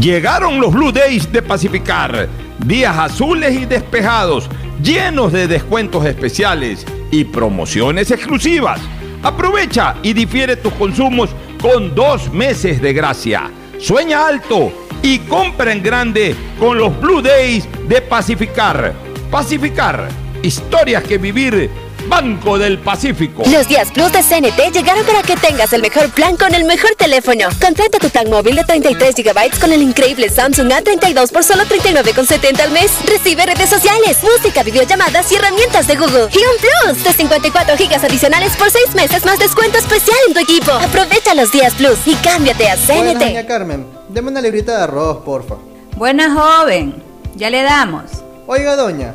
Llegaron los Blue Days de Pacificar. Días azules y despejados, llenos de descuentos especiales y promociones exclusivas. Aprovecha y difiere tus consumos con dos meses de gracia. Sueña alto y compra en grande con los Blue Days de Pacificar. Pacificar, historias que vivir Banco del Pacífico. Los días Plus de CNT llegaron para que tengas el mejor plan con el mejor teléfono. Contrata tu plan móvil de 33 GB con el increíble Samsung A32 por solo 39,70 al mes. Recibe redes sociales, música, videollamadas y herramientas de Google. Y un Plus de 54 GB adicionales por 6 meses más descuento especial en tu equipo. Aprovecha los días Plus y cámbiate a CNT. Buenas, doña Carmen, deme una librita de arroz, porfa. Buena joven, ya le damos. Oiga, doña.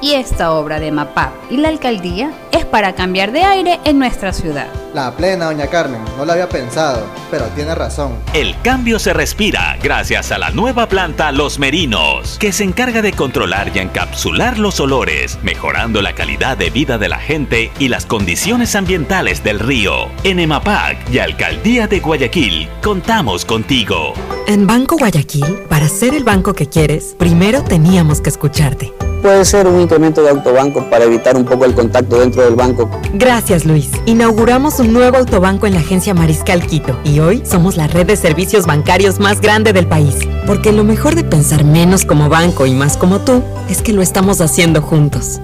Y esta obra de MAPAP y la alcaldía es para cambiar de aire en nuestra ciudad. La plena, doña Carmen, no lo había pensado, pero tiene razón. El cambio se respira gracias a la nueva planta Los Merinos, que se encarga de controlar y encapsular los olores, mejorando la calidad de vida de la gente y las condiciones ambientales del río. En EMAPAC y Alcaldía de Guayaquil, contamos contigo. En Banco Guayaquil, para ser el banco que quieres, primero teníamos que escucharte. Puede ser un incremento de autobanco para evitar un poco el contacto dentro del banco. Gracias, Luis. Inauguramos un nuevo autobanco en la agencia Mariscal Quito y hoy somos la red de servicios bancarios más grande del país. Porque lo mejor de pensar menos como banco y más como tú es que lo estamos haciendo juntos.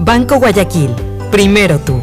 Banco Guayaquil, primero tú.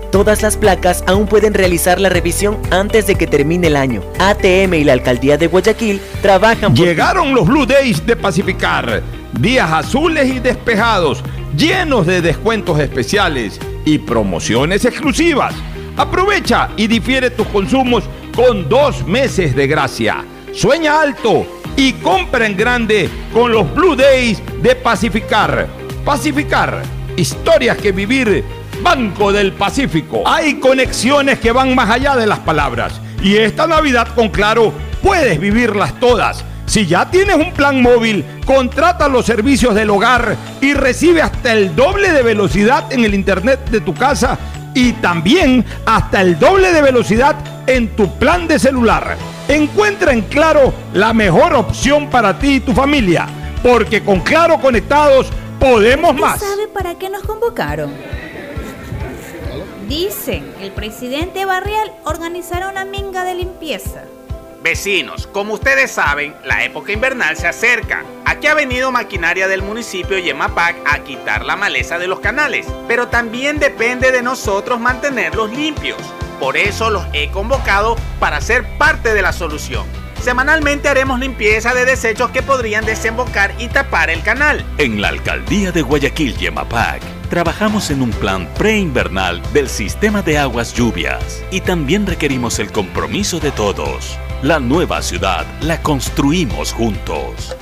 Todas las placas aún pueden realizar la revisión antes de que termine el año. ATM y la Alcaldía de Guayaquil trabajan por... Llegaron los Blue Days de Pacificar. Días azules y despejados, llenos de descuentos especiales y promociones exclusivas. Aprovecha y difiere tus consumos con dos meses de gracia. Sueña alto y compra en grande con los Blue Days de Pacificar. Pacificar, historias que vivir Banco del Pacífico. Hay conexiones que van más allá de las palabras. Y esta Navidad con Claro puedes vivirlas todas. Si ya tienes un plan móvil, contrata los servicios del hogar y recibe hasta el doble de velocidad en el internet de tu casa y también hasta el doble de velocidad en tu plan de celular. Encuentra en Claro la mejor opción para ti y tu familia, porque con Claro conectados podemos más. ¿Sabe para qué nos convocaron? Dicen que el presidente Barrial organizará una minga de limpieza. Vecinos, como ustedes saben, la época invernal se acerca. Aquí ha venido maquinaria del municipio Yemapac a quitar la maleza de los canales, pero también depende de nosotros mantenerlos limpios. Por eso los he convocado para ser parte de la solución. Semanalmente haremos limpieza de desechos que podrían desembocar y tapar el canal. En la alcaldía de Guayaquil, Yemapac, trabajamos en un plan preinvernal del sistema de aguas lluvias y también requerimos el compromiso de todos. La nueva ciudad la construimos juntos.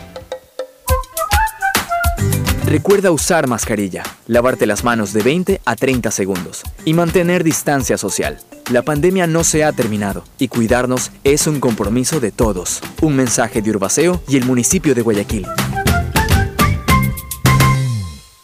Recuerda usar mascarilla, lavarte las manos de 20 a 30 segundos y mantener distancia social. La pandemia no se ha terminado y cuidarnos es un compromiso de todos. Un mensaje de Urbaceo y el municipio de Guayaquil.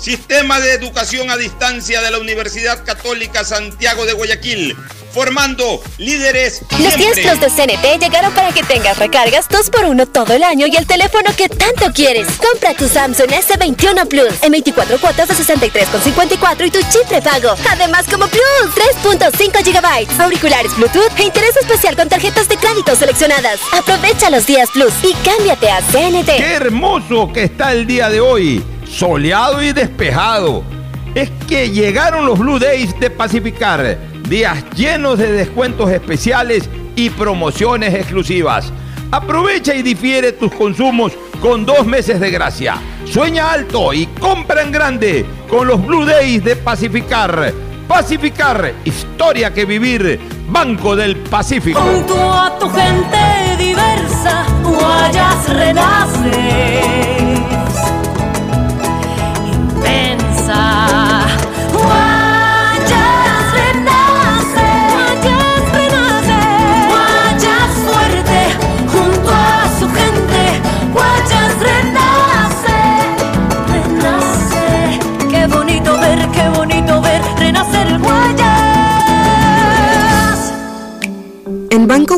Sistema de Educación a Distancia de la Universidad Católica Santiago de Guayaquil formando líderes. Los 10 Plus de CNT llegaron para que tengas recargas 2x1 todo el año y el teléfono que tanto quieres. Compra tu Samsung S21 Plus en 24 cuotas de 63,54 y tu chip pago. Además, como Plus, 3.5 GB, auriculares Bluetooth e interés especial con tarjetas de crédito seleccionadas. Aprovecha los días Plus y cámbiate a CNT. ¡Qué hermoso que está el día de hoy! Soleado y despejado. Es que llegaron los Blue Days de Pacificar días llenos de descuentos especiales y promociones exclusivas. Aprovecha y difiere tus consumos con dos meses de gracia. Sueña alto y compra en grande con los Blue Days de Pacificar. Pacificar, historia que vivir, Banco del Pacífico. Junto a tu gente diversa, Guayas renace.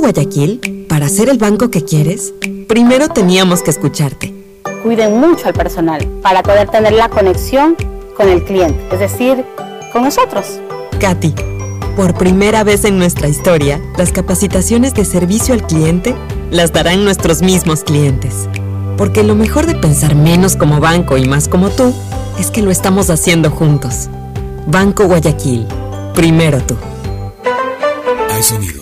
Guayaquil, para ser el banco que quieres, primero teníamos que escucharte. Cuiden mucho al personal para poder tener la conexión con el cliente, es decir, con nosotros. Katy, por primera vez en nuestra historia, las capacitaciones de servicio al cliente las darán nuestros mismos clientes. Porque lo mejor de pensar menos como banco y más como tú es que lo estamos haciendo juntos. Banco Guayaquil, primero tú. Hay sonido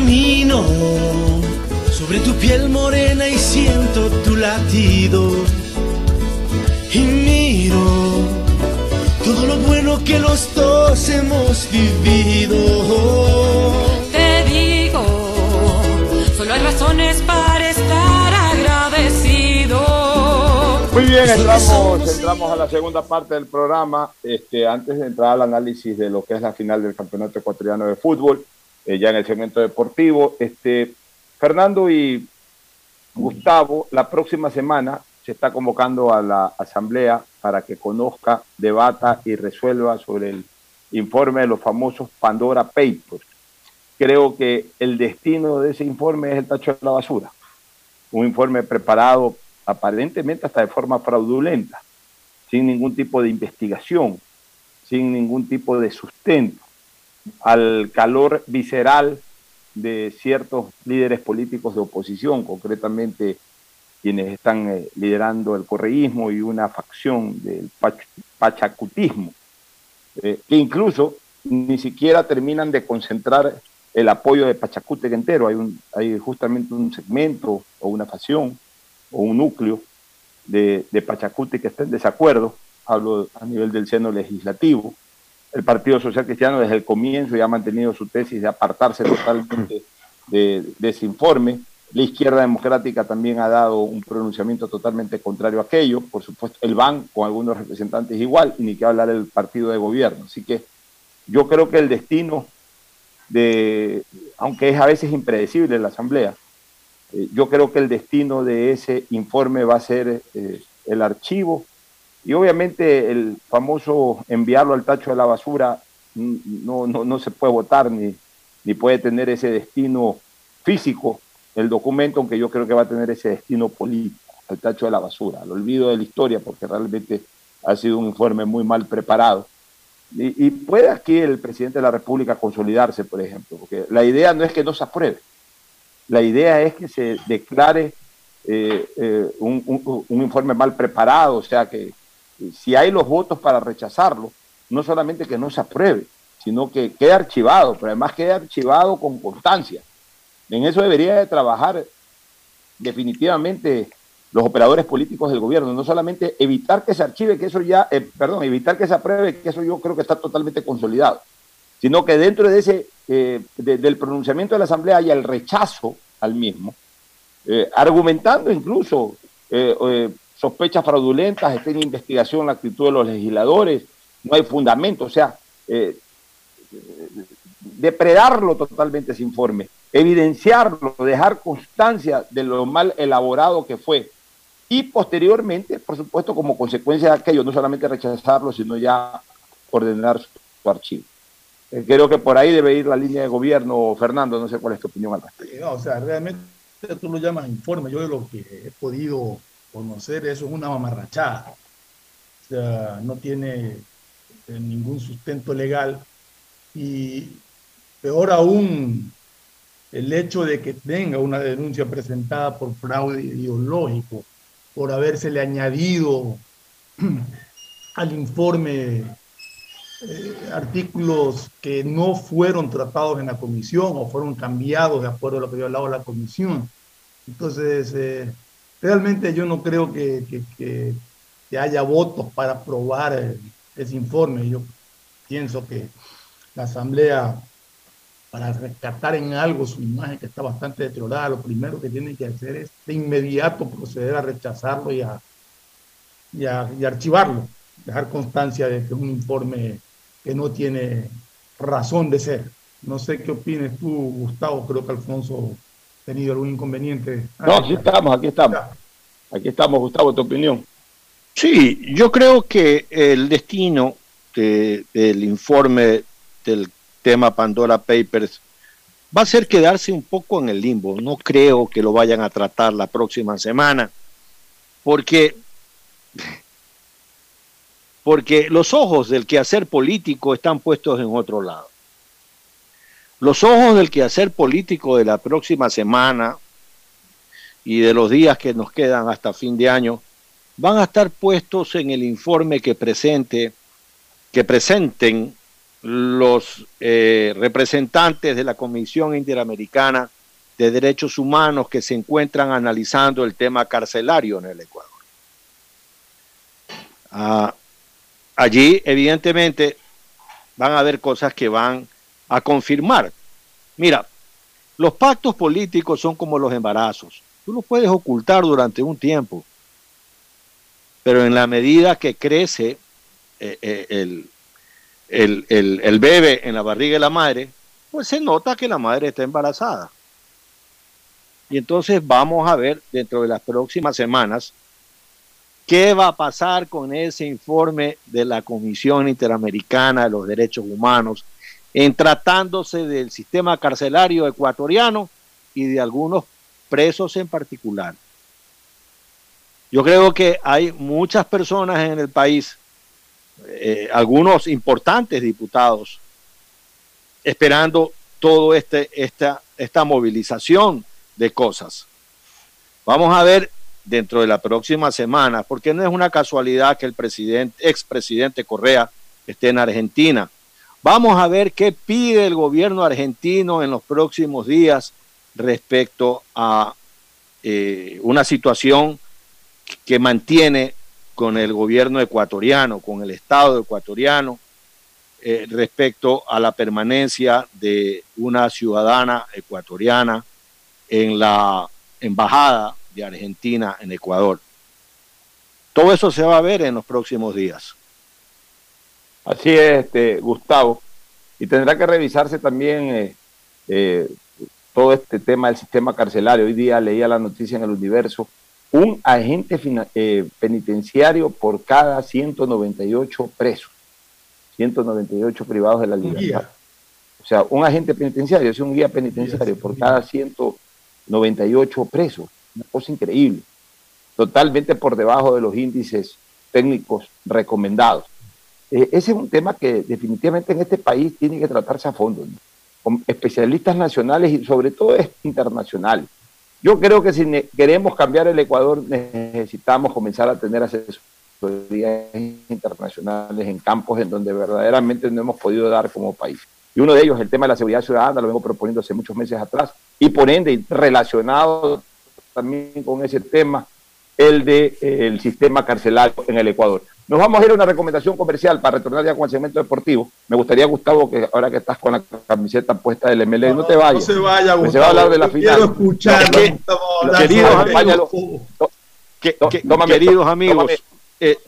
Camino sobre tu piel morena y siento tu latido. Y miro todo lo bueno que los dos hemos vivido. Te digo, solo hay razones para estar agradecido. Muy bien, entramos, entramos a la segunda parte del programa. Este, antes de entrar al análisis de lo que es la final del Campeonato Ecuatoriano de Fútbol, eh, ya en el segmento deportivo. Este, Fernando y Gustavo, la próxima semana se está convocando a la asamblea para que conozca, debata y resuelva sobre el informe de los famosos Pandora Papers. Creo que el destino de ese informe es el tacho de la basura. Un informe preparado aparentemente hasta de forma fraudulenta, sin ningún tipo de investigación, sin ningún tipo de sustento al calor visceral de ciertos líderes políticos de oposición, concretamente quienes están eh, liderando el correísmo y una facción del pachacutismo. eh, que incluso ni siquiera terminan de concentrar el apoyo de Pachacútec entero. Hay, un, hay justamente un segmento o una facción o un núcleo de, de que está en desacuerdo, hablo a nivel del seno legislativo. El Partido Social Cristiano desde el comienzo ya ha mantenido su tesis de apartarse totalmente de, ese informe. La izquierda democrática también ha dado un pronunciamiento totalmente contrario a aquello. Por supuesto, el BAN con algunos representantes igual, y ni que hablar del partido de gobierno. Así que yo creo que el destino de, aunque es a veces impredecible la Asamblea, eh, yo creo que el destino de ese informe va a ser eh, el archivo y obviamente el famoso enviarlo al tacho de la basura no, no, no se puede votar ni, ni puede tener ese destino físico. El documento, aunque yo creo que va a tener ese destino político, al tacho de la basura, al olvido de la historia, porque realmente ha sido un informe muy mal preparado. Y, puede aquí el presidente de la República consolidarse, por ejemplo, porque la idea no es que no se apruebe, la idea es que se declare eh, eh, un, informe mal preparado, o sea que si hay los votos para rechazarlo, no solamente que no se apruebe, sino que quede archivado, pero además quede archivado con constancia. En eso debería de trabajar definitivamente los operadores políticos del gobierno, no solamente evitar que se archive, que eso ya, eh, perdón, evitar que se apruebe, que eso yo creo que está totalmente consolidado, sino que dentro de ese, eh, del pronunciamiento de la Asamblea haya el rechazo al mismo, eh, argumentando incluso sospechas fraudulentas, está en investigación la actitud de los legisladores, no hay fundamento, o sea, depredarlo totalmente ese informe evidenciarlo, dejar constancia de lo mal elaborado que fue. Y posteriormente, por supuesto, como consecuencia de aquello, no solamente rechazarlo, sino ya ordenar su, archivo. Eh, creo que por ahí debe ir la línea de gobierno, Fernando, no sé cuál es tu opinión al respecto. o sea, realmente tú lo llamas informe, yo de lo que he podido conocer, eso es una mamarrachada. O sea, no tiene eh, ningún sustento legal y peor aún el hecho de que tenga una denuncia presentada por fraude ideológico, por habérsele añadido al informe eh, artículos que no fueron tratados en la comisión o fueron cambiados de acuerdo a lo que había hablado la comisión. Entonces, eh, realmente yo no creo que, que, haya votos para aprobar eh, ese informe. Yo pienso que la Asamblea para rescatar en algo su imagen que está bastante deteriorada, lo primero que tienen que hacer es de inmediato proceder a rechazarlo y a, y archivarlo, dejar constancia de que es un informe que no tiene razón de ser. No sé qué opines tú, Gustavo, creo que Alfonso tenido algún inconveniente. No, aquí estamos, aquí estamos. Aquí estamos, Gustavo, tu opinión. Sí, yo creo que el destino del informe del tema Pandora Papers va a ser quedarse un poco en el limbo. No creo que lo vayan a tratar la próxima semana, porque, porque los ojos del quehacer político están puestos en otro lado. Los ojos del quehacer político de la próxima semana y de los días que nos quedan hasta fin de año van a estar puestos en el informe que presente, que presenten los eh, representantes de la Comisión Interamericana de Derechos Humanos que se encuentran analizando el tema carcelario en el Ecuador. Ah, allí, evidentemente, van a haber cosas que van a confirmar. Mira, los pactos políticos son como los embarazos. Tú los puedes ocultar durante un tiempo, pero en la medida que crece eh, eh, el, el, el, bebé en la barriga de la madre, pues se nota que la madre está embarazada. Y entonces vamos a ver dentro de las próximas semanas qué va a pasar con ese informe de la Comisión Interamericana de los Derechos Humanos en tratándose del sistema carcelario ecuatoriano y de algunos presos en particular. Yo creo que hay muchas personas en el país eh, algunos importantes diputados esperando todo este esta esta movilización de cosas. Vamos a ver dentro de la próxima semana, porque no es una casualidad que el presidente expresidente Correa esté en Argentina. Vamos a ver qué pide el gobierno argentino en los próximos días respecto a eh, una situación que mantiene con el gobierno ecuatoriano, con el Estado ecuatoriano, eh, respecto a la permanencia de una ciudadana ecuatoriana en la embajada de Argentina en Ecuador. Todo eso se va a ver en los próximos días. Así es, este, Gustavo. Y tendrá que revisarse también eh, eh, todo este tema del sistema carcelario. Hoy día leía la noticia en el universo. Un agente eh, penitenciario por cada 198 presos. 198 privados de la libertad. O sea, un agente penitenciario, es un guía penitenciario por cada 198 presos. Una cosa increíble. Totalmente por debajo de los índices técnicos recomendados. Eh, ese es un tema que definitivamente en este país tiene que tratarse a fondo, con especialistas nacionales y sobre todo internacionales. Yo creo que si queremos cambiar el Ecuador necesitamos comenzar a tener asesorías internacionales en campos en donde verdaderamente no hemos podido dar como país. Y uno de ellos, el tema de la seguridad ciudadana, lo vengo proponiendo hace muchos meses atrás, y por ende, relacionado también con ese tema, el de eh, el sistema carcelario en el Ecuador. Nos vamos a ir a una recomendación comercial para retornar ya con el segmento deportivo. Me gustaría, Gustavo, que ahora que estás con la camiseta puesta del MLE, no, te vayas. No se vaya, Gustavo. Se va a hablar de la final. Quiero escuchar. queridos amigos, que, que, queridos amigos, eh,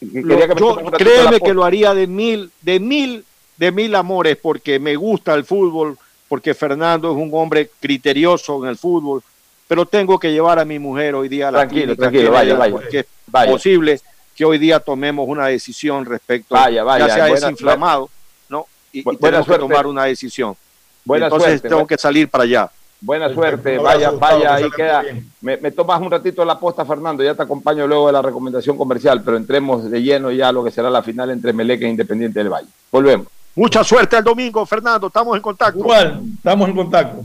lo, yo, créeme que lo haría de mil, de mil, de mil amores, porque me gusta el fútbol, porque Fernando es un hombre criterioso en el fútbol, pero tengo que llevar a mi mujer hoy día a la tranquilo, tranquilo, vaya, vaya, porque es posible que hoy día tomemos una decisión respecto vaya, vaya, ya se ha desinflamado, ¿no? Y, y tenemos que tomar una decisión. Buena Entonces suerte, tengo que salir para allá. Buena suerte, vaya, vaya, ahí queda. Me, me, tomas un ratito la posta, Fernando, ya te acompaño luego de la recomendación comercial, pero entremos de lleno ya a lo que será la final entre Meleque e Independiente del Valle. Volvemos. Mucha suerte el domingo, Fernando, estamos en contacto. Igual, estamos en contacto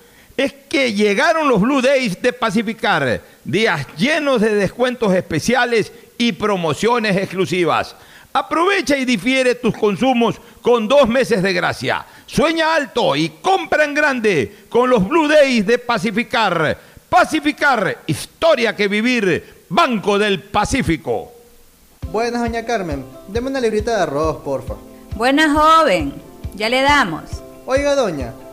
es que llegaron los Blue Days de Pacificar, días llenos de descuentos especiales y promociones exclusivas. Aprovecha y difiere tus consumos con dos meses de gracia. Sueña alto y compra en grande con los Blue Days de Pacificar. Pacificar, historia que vivir, Banco del Pacífico. Buenas, doña Carmen. Deme una librita de arroz, porfa. Buenas, joven. Ya le damos. Oiga, doña,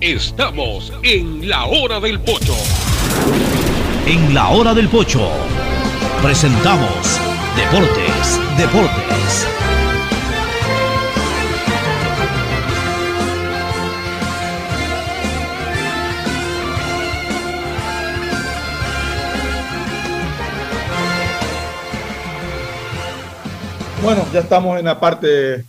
Estamos en la hora del pocho. En la hora del pocho presentamos Deportes, Deportes. Bueno, ya estamos en la parte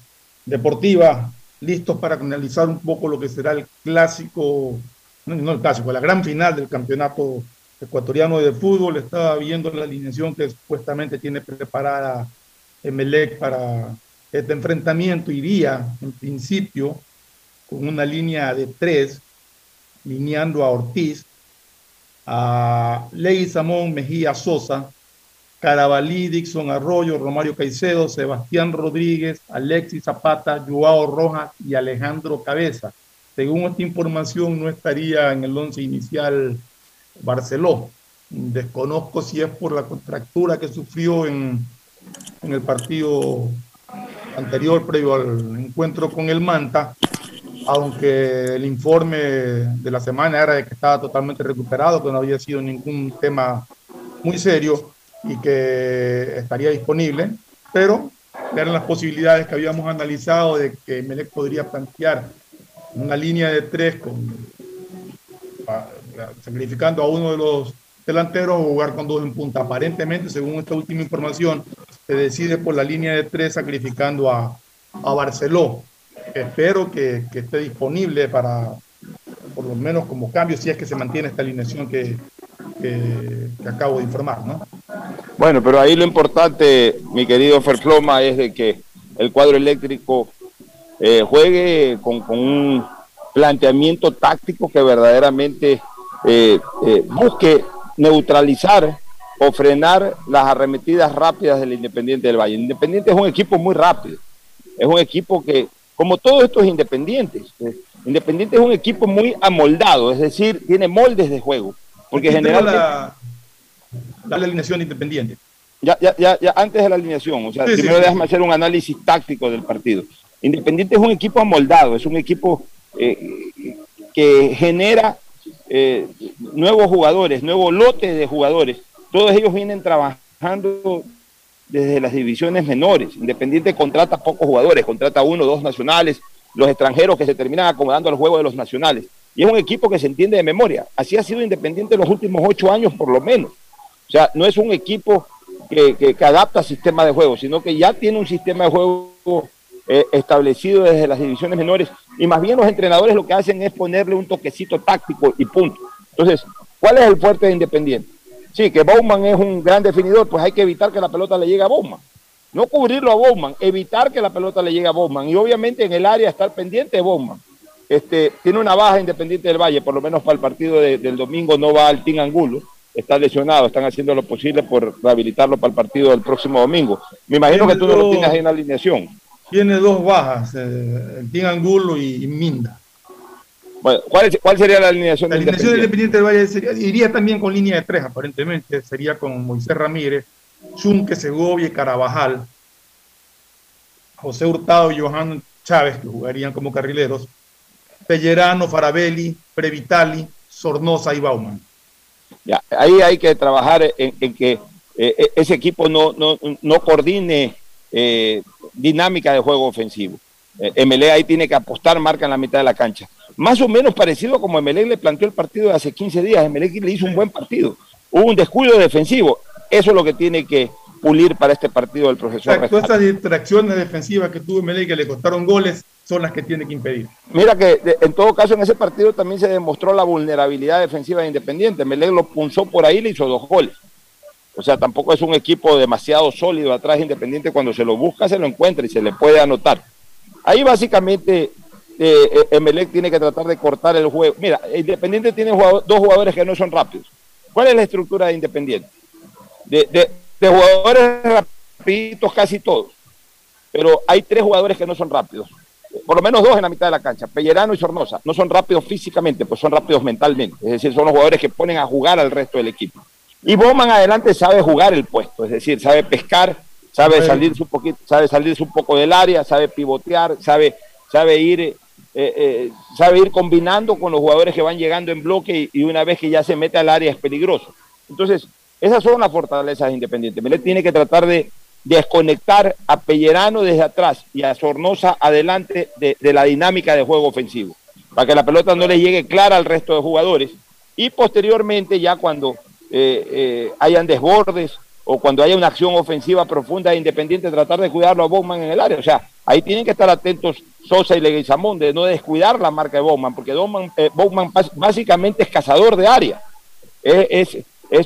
deportiva, listos para analizar un poco lo que será el clásico, no, el clásico, la gran final del campeonato ecuatoriano de fútbol. Estaba viendo la alineación que supuestamente tiene preparada Emelec para este enfrentamiento. Iría, en principio, con una línea de tres, lineando a Ortiz, a Ley Samón Mejía Sosa, Carabalí, Dixon Arroyo, Romario Caicedo, Sebastián Rodríguez, Alexis Zapata, Joao Rojas y Alejandro Cabeza. Según esta información, no estaría en el once inicial Barceló. Desconozco si es por la contractura que sufrió en, en el partido anterior, previo al encuentro con el Manta, aunque el informe de la semana era de que estaba totalmente recuperado, que no había sido ningún tema muy serio y que estaría disponible, pero eran las posibilidades que habíamos analizado de que Melec podría plantear una línea de tres con sacrificando a uno de los delanteros o jugar con dos en punta. Aparentemente, según esta última información, se decide por la línea de tres sacrificando a, a Barceló. Espero que, esté disponible para, por lo menos como cambio, si es que se mantiene esta alineación que, que acabo de informar, ¿no? Bueno, pero ahí lo importante, mi querido Ferfloma, es de que el cuadro eléctrico eh, juegue con, con un planteamiento táctico que verdaderamente eh, eh, busque neutralizar o frenar las arremetidas rápidas del Independiente del Valle. Independiente es un equipo muy rápido, es un equipo que, como todos estos independientes, Independiente es un equipo muy amoldado, es decir, tiene moldes de juego. Porque generalmente... La, la alineación independiente. Ya, ya, ya, ya, antes de la alineación, o sea, Sí, primero sí. déjame hacer un análisis táctico del partido. Independiente es un equipo amoldado, es un equipo eh, que genera eh, nuevos jugadores, nuevo lote de jugadores. Todos ellos vienen trabajando desde las divisiones menores. Independiente contrata pocos jugadores, contrata uno, dos nacionales, los extranjeros que se terminan acomodando al juego de los nacionales. Y es un equipo que se entiende de memoria. Así ha sido Independiente los últimos ocho años por lo menos. O sea, no es un equipo que, que, que adapta sistema de juego, sino que ya tiene un sistema de juego eh, establecido desde las divisiones menores y más bien los entrenadores lo que hacen es ponerle un toquecito táctico y punto. Entonces, ¿cuál es el fuerte de Independiente? Sí, que Bowman es un gran definidor, pues hay que evitar que la pelota le llegue a Bowman. No cubrirlo a Bowman, evitar que la pelota le llegue a Bowman y obviamente en el área estar pendiente de Bowman. este, tiene una baja Independiente del Valle, por lo menos para el partido del domingo no va al Team Angulo, está lesionado, están haciendo lo posible por rehabilitarlo para el partido del próximo domingo. Me imagino que tú no lo tienes ahí en la alineación. Tiene dos bajas, eh, el Team Angulo y, Minda. Bueno, ¿cuál, sería la alineación la alineación del Independiente del Valle sería, iría también con línea de tres, aparentemente, sería con Moisés Ramírez, Chunque, Segovia y Carabajal, José Hurtado y Johan Chávez, que jugarían como carrileros, Pellerano, Farabelli, Previtali, Sornosa y Bauman. Ahí hay que trabajar en, que eh, eh, ese equipo no, no, coordine eh, dinámica de juego ofensivo. MLE ahí tiene que apostar marca en la mitad de la cancha. Más o menos parecido como MLE le planteó el partido de hace 15 días. MLE le hizo un buen partido. Hubo un descuido defensivo. Eso es lo que tiene que pulir para este partido del profesor. Exacto, esas distracciones defensivas que tuvo MLE que le costaron goles son las que tiene que impedir. Mira que en todo caso en ese partido también se demostró la vulnerabilidad defensiva de Independiente. Melec lo punzó por ahí y le hizo dos goles. O sea, tampoco es un equipo demasiado sólido atrás Independiente. Cuando se lo busca, se lo encuentra y se le puede anotar. Ahí básicamente eh, eh Emelec tiene que tratar de cortar el juego. Mira, Independiente tiene dos jugadores que no son rápidos. ¿Cuál es la estructura de Independiente? De, de jugadores rapiditos casi todos. Pero hay tres jugadores que no son rápidos por lo menos dos en la mitad de la cancha, Pellerano y Sornosa. No son rápidos físicamente, pues son rápidos mentalmente. Es decir, son los jugadores que ponen a jugar al resto del equipo. Y Bowman adelante sabe jugar el puesto, es decir, sabe pescar, sabe salirse un poquito, sabe salirse un poco del área, sabe pivotear, sabe, sabe ir, eh, eh, sabe ir combinando con los jugadores que van llegando en bloque y, una vez que ya se mete al área es peligroso. Entonces, esas son las fortalezas independientes. Melec tiene que tratar de desconectar a Pellerano desde atrás y a Sornosa adelante de, la dinámica de juego ofensivo, para que la pelota no le llegue clara al resto de jugadores y posteriormente ya cuando eh, eh, hayan desbordes o cuando haya una acción ofensiva profunda e independiente, tratar de cuidarlo a Bowman en el área. O sea, ahí tienen que estar atentos Sosa y Leguizamón de no descuidar la marca de Bowman, porque Bowman, eh, básicamente es cazador de área. es,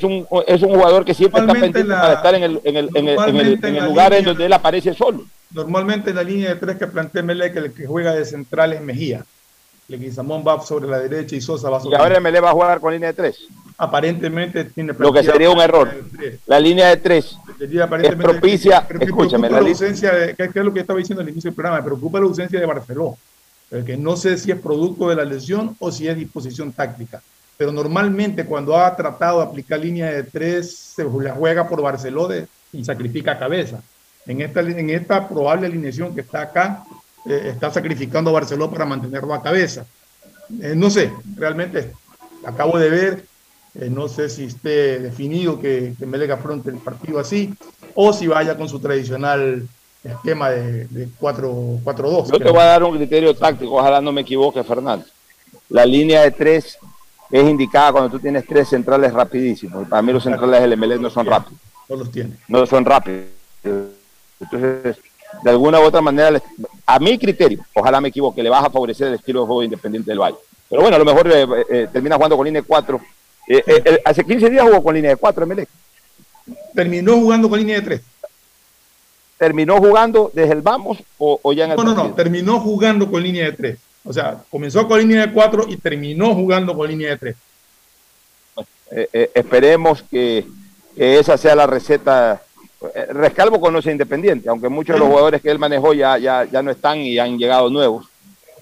un, es un jugador que siempre está pendiente para estar en el, en el, en el, en el, lugar en donde él aparece solo. Normalmente en la línea de tres que plantea Mele, que el que juega de central es Mejía. Leguizamón va sobre la derecha y Sosa va sobre Y ahora Mele va a jugar con línea de tres. Aparentemente tiene Lo que sería un error. La línea de tres es propicia. escúchame, la, ausencia de, ¿qué, es lo que estaba diciendo al inicio del programa? Me preocupa la ausencia de Barceló. Que no sé si es producto de la lesión o si es disposición táctica pero normalmente cuando ha tratado de aplicar línea de tres, se la juega por Barcelona y sacrifica cabeza. En esta, en esta probable alineación que está acá, eh, está sacrificando a Barcelona para mantenerlo a cabeza. Eh, no sé, realmente acabo de ver, eh, no sé si esté definido que, que Melega afronte el partido así o si vaya con su tradicional esquema de, de 4-2. Yo te voy a dar un criterio táctico, ojalá no me equivoque, Fernando. La línea de tres es indicada cuando tú tienes tres centrales rapidísimos. Para mí los centrales del MLE no son rápidos. No los tiene. No son rápidos. Entonces, de alguna u otra manera, a mi criterio, ojalá me equivoque, le vas a favorecer el estilo de juego independiente del Valle. Pero bueno, a lo mejor eh, eh, termina jugando con línea de 4. Eh, hace 15 días jugó con línea de 4 MLE. Terminó jugando con línea de 3. ¿Terminó jugando desde el vamos o, ya en el No, no, no, terminó jugando con línea de 3. O sea, comenzó con línea de cuatro y terminó jugando con línea de tres. Eh, eh, esperemos que, esa sea la receta. Eh, Rescalvo conoce Independiente, aunque muchos de los jugadores que él manejó ya, ya, ya no están y han llegado nuevos,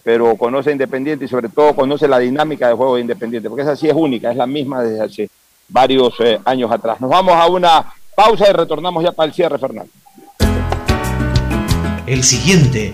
pero conoce Independiente y sobre todo conoce la dinámica de juego de Independiente, porque esa sí es única, es la misma desde hace varios años atrás. Nos vamos a una pausa y retornamos ya para el cierre, Fernando. El siguiente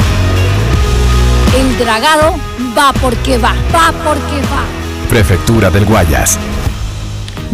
El dragado va porque va, va porque va. Prefectura del Guayas.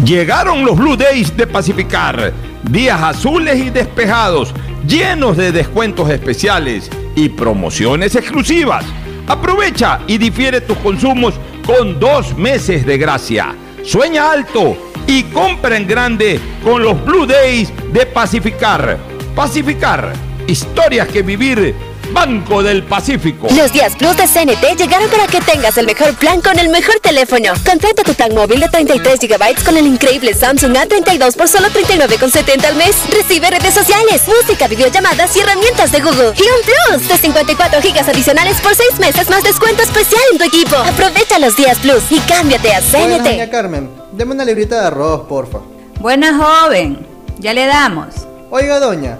Llegaron los Blue Days de Pacificar. Días azules y despejados, llenos de descuentos especiales y promociones exclusivas. Aprovecha y difiere tus consumos con dos meses de gracia. Sueña alto y compra en grande con los Blue Days de Pacificar. Pacificar, historias que vivir Banco del Pacífico. Los días Plus de CNT llegaron para que tengas el mejor plan con el mejor teléfono. Contrata tu plan móvil de 33 GB con el increíble Samsung A32 por solo 39,70 al mes. Recibe redes sociales, música, videollamadas y herramientas de Google. Y un Plus de 54 GB adicionales por 6 meses más descuento especial en tu equipo. Aprovecha los días Plus y cámbiate a CNT. Doña Carmen, deme una librita de arroz, porfa. Buena joven, ya le damos. Oiga, doña,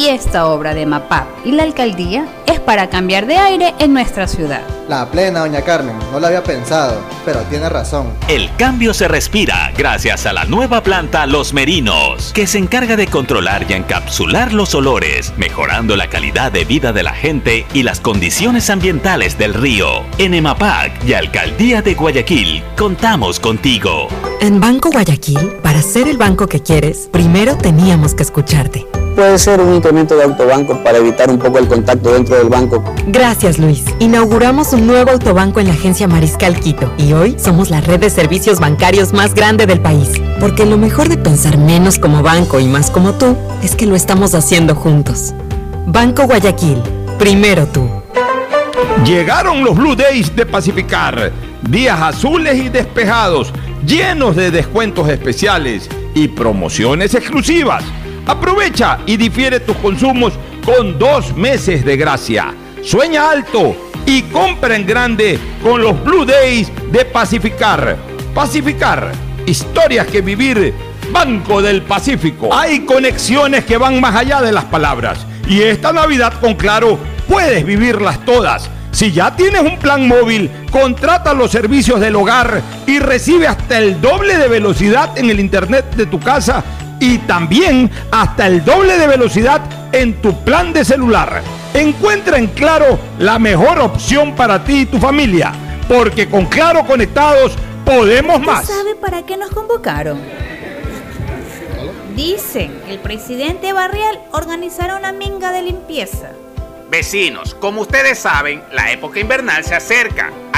Y esta obra de MAPAP y la alcaldía es para cambiar de aire en nuestra ciudad. La plena, doña Carmen, no la había pensado, pero tiene razón. El cambio se respira gracias a la nueva planta Los Merinos, que se encarga de controlar y encapsular los olores, mejorando la calidad de vida de la gente y las condiciones ambientales del río. En EMAPAC y Alcaldía de Guayaquil, contamos contigo. En Banco Guayaquil, para ser el banco que quieres, primero teníamos que escucharte. Puede ser un incremento de autobanco para evitar un poco el contacto dentro del banco. Gracias, Luis. Inauguramos un nuevo autobanco en la agencia Mariscal Quito y hoy somos la red de servicios bancarios más grande del país. Porque lo mejor de pensar menos como banco y más como tú es que lo estamos haciendo juntos. Banco Guayaquil, primero tú. Llegaron los Blue Days de Pacificar. Días azules y despejados, llenos de descuentos especiales y promociones exclusivas. Aprovecha y difiere tus consumos con dos meses de gracia. Sueña alto y compra en grande con los Blue Days de Pacificar. Pacificar, historias que vivir. Banco del Pacífico. Hay conexiones que van más allá de las palabras. Y esta Navidad con Claro puedes vivirlas todas. Si ya tienes un plan móvil, contrata los servicios del hogar y recibe hasta el doble de velocidad en el internet de tu casa y también hasta el doble de velocidad en tu plan de celular. Encuentra en Claro la mejor opción para ti y tu familia, porque con Claro conectados podemos más. ¿Sabe para qué nos convocaron? Dicen que el presidente Barrial organizará una minga de limpieza. Vecinos, como ustedes saben, la época invernal se acerca.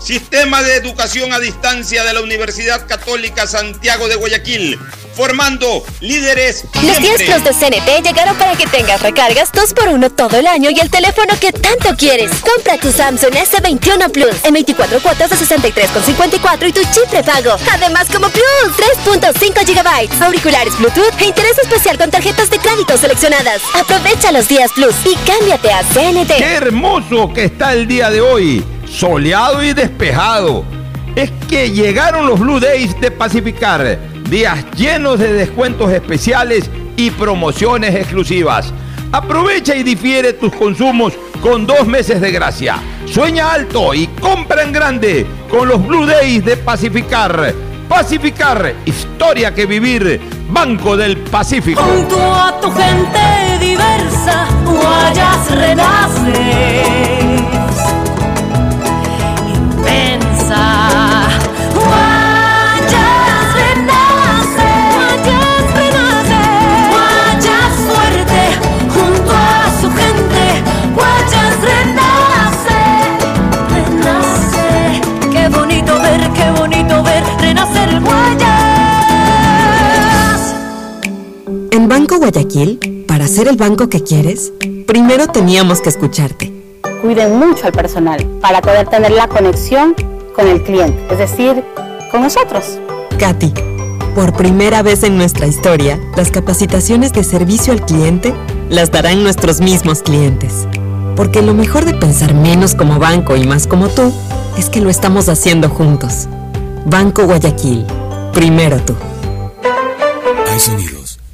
Sistema de Educación a Distancia de la Universidad Católica Santiago de Guayaquil, formando líderes. Los 10 Plus de CNT llegaron para que tengas recargas 2x1 todo el año y el teléfono que tanto quieres. Compra tu Samsung S21 Plus en 24 cuotas de 63,54 y tu chip prepago. Además, como Plus, 3.5 GB, auriculares Bluetooth e interés especial con tarjetas de crédito seleccionadas. Aprovecha los días Plus y cámbiate a CNT. ¡Qué hermoso que está el día de hoy! Soleado y despejado. Es que llegaron los Blue Days de Pacificar, días llenos de descuentos especiales y promociones exclusivas. Aprovecha y difiere tus consumos con dos meses de gracia. Sueña alto y compra en grande con los Blue Days de Pacificar. Pacificar, historia que vivir, Banco del Pacífico. Junto a tu gente diversa, Guayas renace Banco Guayaquil, para ser el banco que quieres, primero teníamos que escucharte. Cuiden mucho al personal para poder tener la conexión con el cliente, es decir, con nosotros. Katy, por primera vez en nuestra historia, las capacitaciones de servicio al cliente las darán nuestros mismos clientes. Porque lo mejor de pensar menos como banco y más como tú es que lo estamos haciendo juntos. Banco Guayaquil, primero tú. Hay sonidos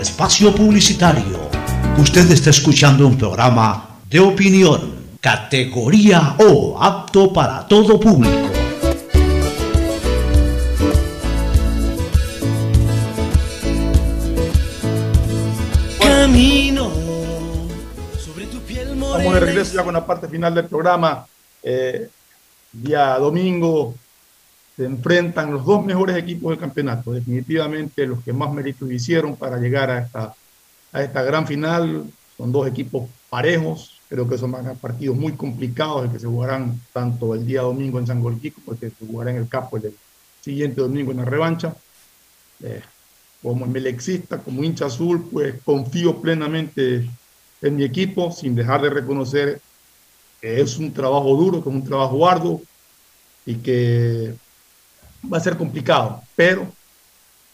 Espacio publicitario. Usted está escuchando un programa de opinión, categoría O, apto para todo público. Camino sobre tu piel Estamos de regreso ya con la parte final del programa. Eh, día domingo se enfrentan los dos mejores equipos del campeonato, definitivamente los que más méritos hicieron para llegar a esta, a esta gran final. Son dos equipos parejos, creo que son partidos muy complicados, el que se jugarán tanto el día domingo en San Golquico, porque se jugará en el Capo el siguiente domingo en la revancha. Eh, como melexista, como hincha azul, pues confío plenamente en mi equipo, sin dejar de reconocer que es un trabajo duro, que es un trabajo arduo y que va a ser complicado, pero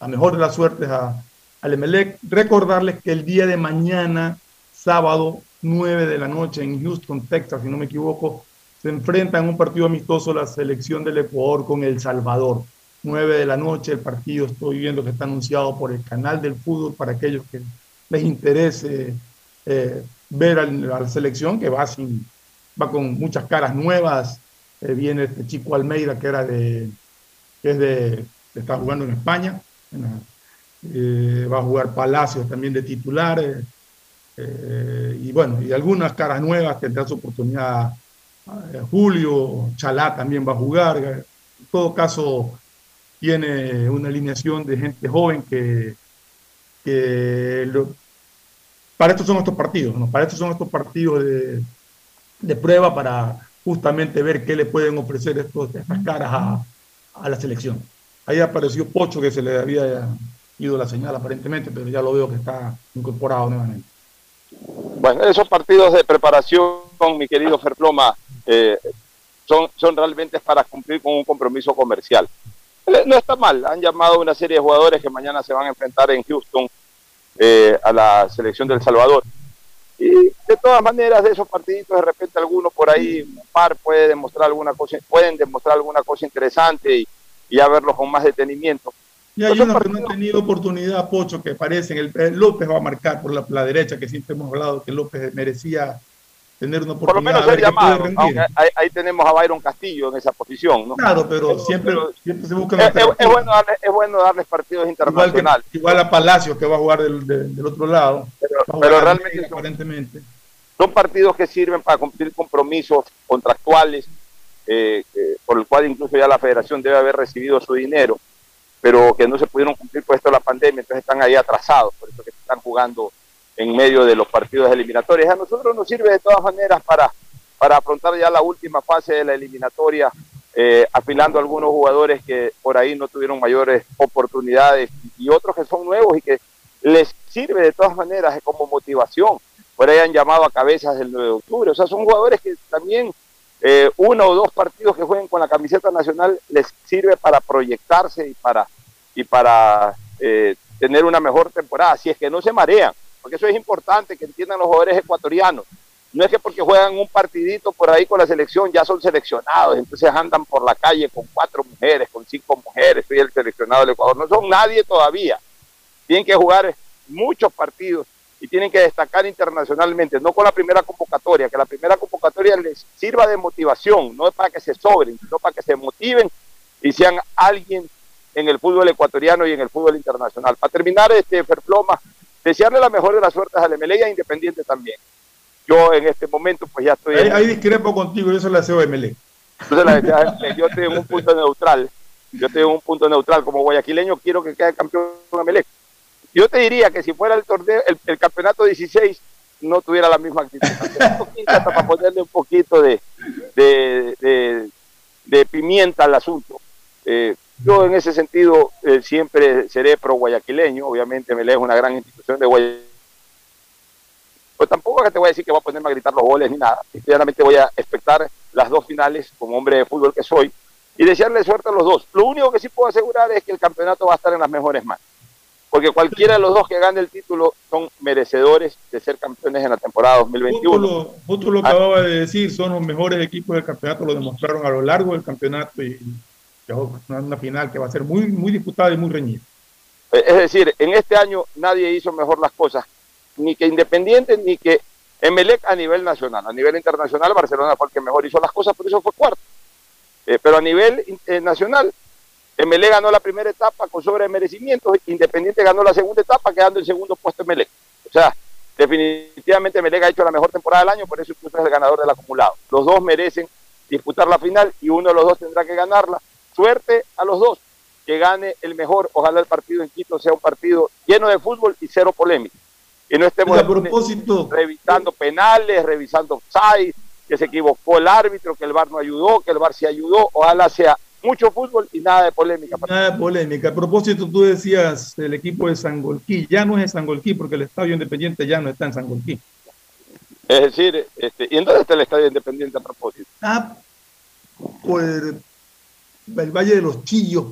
la mejor de las suertes a, al. Recordarles que el día de mañana, sábado 9 de la noche en Houston, Texas, si no me equivoco, se enfrenta en un partido amistoso la selección del Ecuador con El Salvador. 9 de la noche el partido, estoy viendo que está anunciado por el canal del fútbol para aquellos que les interese eh, ver a, la selección que va, sin, va con muchas caras nuevas. Eh, viene este chico Almeida que era de, que es de, está jugando en España. Eh, va a jugar Palacios también de titular. y bueno, y algunas caras nuevas tendrán su oportunidad. Julio, Chalá también va a jugar. En todo caso, tiene una alineación de gente joven que, para estos son estos partidos, ¿no? para estos son estos partidos de, de, prueba para justamente ver qué le pueden ofrecer estos, estas caras a, a, la selección. Ahí apareció Pocho que se le había ido la señal aparentemente, pero ya lo veo que está incorporado nuevamente. Bueno, esos partidos de preparación, mi querido Ferploma, eh, son, son realmente para cumplir con un compromiso comercial. Eh, no está mal, han llamado una serie de jugadores que mañana se van a enfrentar en Houston eh, a la selección del Salvador. Y de todas maneras, de esos partiditos, de repente alguno por ahí, un par puede demostrar alguna cosa, pueden demostrar alguna cosa interesante y, y a verlos con más detenimiento. Y hay unos que no han tenido oportunidad, Pocho, que parecen, el, López va a marcar por la, la, derecha, que siempre hemos hablado que López merecía tener una oportunidad. Por lo menos llamado, ahí, ahí, tenemos a Byron Castillo en esa posición, ¿no? Claro, pero, siempre, siempre se busca... Es, es, bueno darles, es bueno darles partidos internacionales. Igual, a Palacio, que va a jugar del, del, otro lado. Pero, pero realmente son, aparentemente. son partidos que sirven para cumplir compromisos contractuales, eh, eh, por el cual incluso ya la federación debe haber recibido su dinero, pero que no se pudieron cumplir por esto de la pandemia, entonces están ahí atrasados, por eso que están jugando en medio de los partidos eliminatorios. A nosotros nos sirve de todas maneras para, para afrontar ya la última fase de la eliminatoria, eh, afilando algunos jugadores que por ahí no tuvieron mayores oportunidades y otros que son nuevos y que les sirve de todas maneras como motivación. Por ahí han llamado a cabezas del 9 de octubre. O sea, son jugadores que también eh, uno o dos partidos que jueguen con la camiseta nacional les sirve para proyectarse y para, y para eh, tener una mejor temporada, si es que no se marean porque eso es importante que entiendan los jugadores ecuatorianos. no es que porque juegan un partidito por ahí con la selección ya son seleccionados, entonces andan por la calle con cuatro mujeres, con cinco mujeres, soy el seleccionado del Ecuador, no son nadie todavía. Tienen que jugar muchos partidos y tienen que destacar internacionalmente, no con la primera convocatoria, que la primera convocatoria les sirva de motivación, no es para que se sobren, sino para que se motiven y sean alguien en el fútbol ecuatoriano y en el fútbol internacional. Para terminar, este Ferploma, desearle la mejor de las suertes a MLE y a Independiente también. Yo en este momento pues ya estoy... Ahí, ahí discrepo contigo, yo se la deseo a MLE. Entonces, yo estoy en un punto neutral, yo estoy en un punto neutral, como guayaquileño quiero que quede campeón MLE. Yo te diría que si fuera el torneo, el, campeonato 16, no tuviera la misma actitud. Hasta para ponerle un poquito de, de, de, pimienta al asunto. Eh, yo en ese sentido eh, siempre seré pro guayaquileño, obviamente me es una gran institución de Guayaquil. Pues tampoco que te voy a decir que voy a ponerme a gritar los goles ni nada. Sinceramente voy a expectar las dos finales como hombre de fútbol que soy y desearle suerte a los dos. Lo único que sí puedo asegurar es que el campeonato va a estar en las mejores manos porque cualquiera de los dos que gane el título son merecedores de ser campeones en la temporada 2021. Justo lo, acababa de decir, son los mejores equipos del campeonato, lo demostraron a lo largo del campeonato y, una final que va a ser muy, muy disputada y muy reñida. Eh, es decir, en este año nadie hizo mejor las cosas, ni que Independiente ni que Emelec a nivel nacional. A nivel internacional, Barcelona fue el que mejor hizo las cosas, por eso fue cuarto. Eh, pero a nivel eh, nacional, MLE ganó la primera etapa con sobre merecimientos, Independiente ganó la segunda etapa quedando en segundo puesto MLE. O sea, definitivamente MLE ha hecho la mejor temporada del año, por eso es el ganador del acumulado. Los dos merecen disputar la final y uno de los dos tendrá que ganarla. Suerte a los dos, que gane el mejor. Ojalá el partido en Quito sea un partido lleno de fútbol y cero polémica. Y no estemos revisando penales, revisando size, que se equivocó el árbitro, que el VAR no ayudó, que el VAR sí ayudó. Ojalá sea mucho fútbol y nada de polémica. Nada de polémica. A propósito, tú decías el equipo de Sangolquí, ya no es Sangolquí porque el Estadio Independiente ya no está en Sangolquí. Es decir, este, ¿y en dónde está el Estadio Independiente a propósito? Ah, por el, Valle de los Chillos,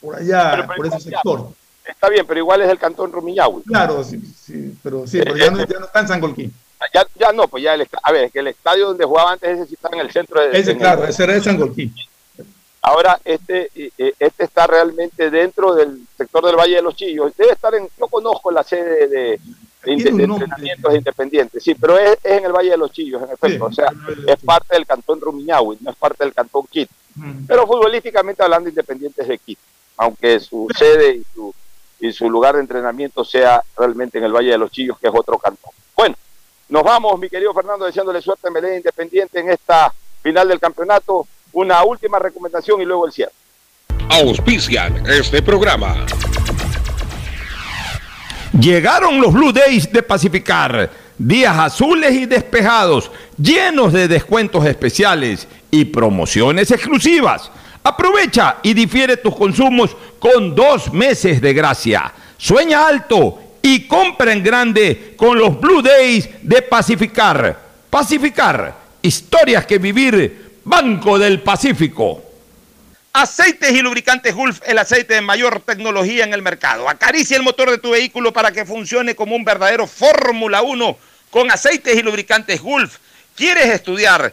por, allá, por ese sector. Está bien, pero igual es el cantón Rumiñahui. Claro, sí, sí, pero sí, pero ya, no, ya no está en Sangolquí. Ya, ya no, pues ya el a ver, es que el estadio donde jugaba antes ese sí está en el centro de. Ese, claro, ese era de Sangolquí. Ahora, este, este está realmente dentro del sector del Valle de los Chillos. Debe estar en, yo conozco la sede de, entrenamientos independientes, sí, pero es, en el Valle de los Chillos, en efecto. o sea, es parte del cantón Rumiñahui, no es parte del cantón Quito. Pero futbolísticamente hablando, independientes de Quito, aunque su sede y su, y su lugar de entrenamiento sea realmente en el Valle de los Chillos, que es otro cantón. Bueno, nos vamos, mi querido Fernando, deseándole suerte a Melén Independiente en esta final del campeonato una última recomendación y luego el cierre. Auspician este programa. Llegaron los Blue Days de Pacificar. Días azules y despejados, llenos de descuentos especiales y promociones exclusivas. Aprovecha y difiere tus consumos con dos meses de gracia. Sueña alto y compra en grande con los Blue Days de Pacificar. Pacificar, historias que vivir Banco del Pacífico. Aceites y lubricantes Gulf, el aceite de mayor tecnología en el mercado. Acaricia el motor de tu vehículo para que funcione como un verdadero Fórmula 1 con aceites y lubricantes Gulf. ¿Quieres estudiar,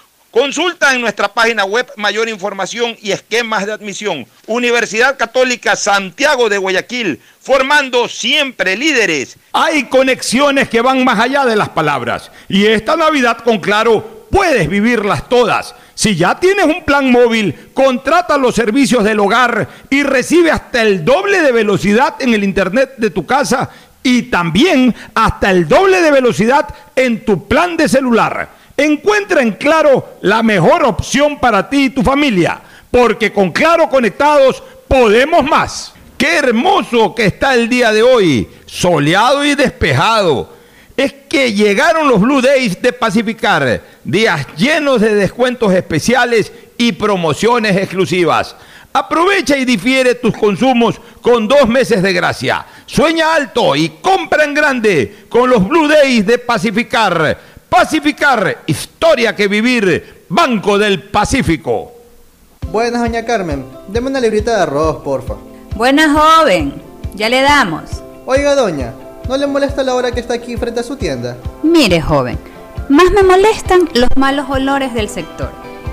Consulta en nuestra página web mayor información y esquemas de admisión. Universidad Católica Santiago de Guayaquil, formando siempre líderes. Hay conexiones que van más allá de las palabras y esta Navidad con Claro puedes vivirlas todas. Si ya tienes un plan móvil, contrata los servicios del hogar y recibe hasta el doble de velocidad en el internet de tu casa y también hasta el doble de velocidad en tu plan de celular. Encuentra en Claro la mejor opción para ti y tu familia, porque con Claro conectados podemos más. Qué hermoso que está el día de hoy, soleado y despejado. Es que llegaron los Blue Days de Pacificar días llenos de descuentos especiales y promociones exclusivas. Aprovecha y difiere tus consumos con dos meses de gracia. Sueña alto y compra en grande con los Blue Days de Pacificar. Pacificar, historia que vivir, Banco del Pacífico. Buenas, doña Carmen. Deme una librita de arroz, porfa. Buenas, joven. Ya le damos. Oiga, doña, ¿no le molesta la hora que está aquí frente a su tienda? Mire, joven, más me molestan los malos olores del sector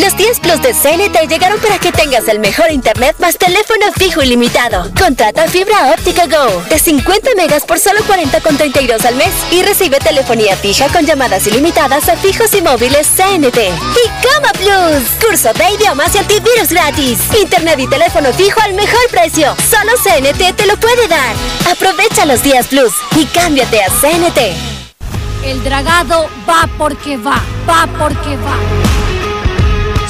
Los 10 Plus de CNT llegaron para que tengas el mejor internet más teléfono fijo ilimitado. Contrata fibra óptica Go de 50 megas por solo 40,32 al mes y recibe telefonía fija con llamadas ilimitadas a fijos y móviles CNT. Y Cama Plus, curso de idiomas y antivirus gratis. Internet y teléfono fijo al mejor precio. Solo CNT te lo puede dar. Aprovecha los 10 Plus y cámbiate a CNT. El dragado va porque va, va porque va.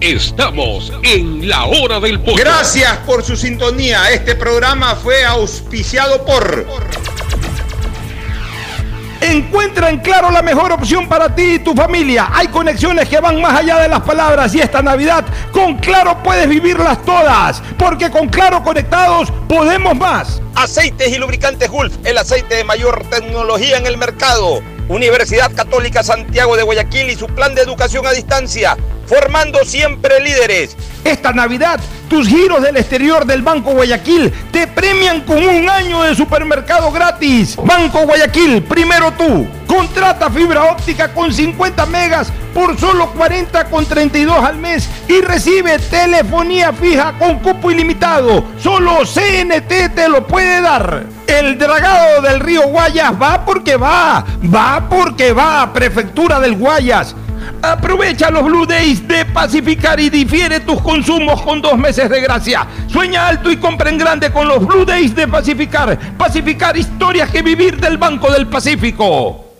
Estamos en la hora del pollo. Gracias por su sintonía. Este programa fue auspiciado por... Encuentra en Claro la mejor opción para ti y tu familia. Hay conexiones que van más allá de las palabras y esta Navidad con Claro puedes vivirlas todas. Porque con Claro conectados podemos más. Aceites y lubricantes Gulf, el aceite de mayor tecnología en el mercado. Universidad Católica Santiago de Guayaquil y su plan de educación a distancia, formando siempre líderes. Esta Navidad, tus giros del exterior del Banco Guayaquil te premian con un año de supermercado gratis. Banco Guayaquil, primero tú. Contrata fibra óptica con 50 megas por solo 40 con 32 al mes y recibe telefonía fija con cupo ilimitado. Solo CNT te lo puede dar. El dragado del río Guayas va porque va, va porque va, Prefectura del Guayas. Aprovecha los Blue Days de Pacificar y difiere tus consumos con dos meses de gracia. Sueña alto y compra en grande con los Blue Days de Pacificar. Pacificar historias que vivir del Banco del Pacífico.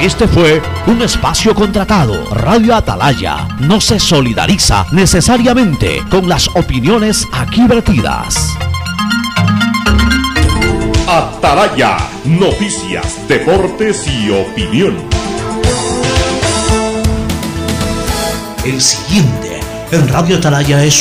Este fue un espacio contratado. Radio Atalaya no se solidariza necesariamente con las opiniones aquí vertidas. Atalaya, noticias, deportes y opinión. El siguiente en Radio Atalaya es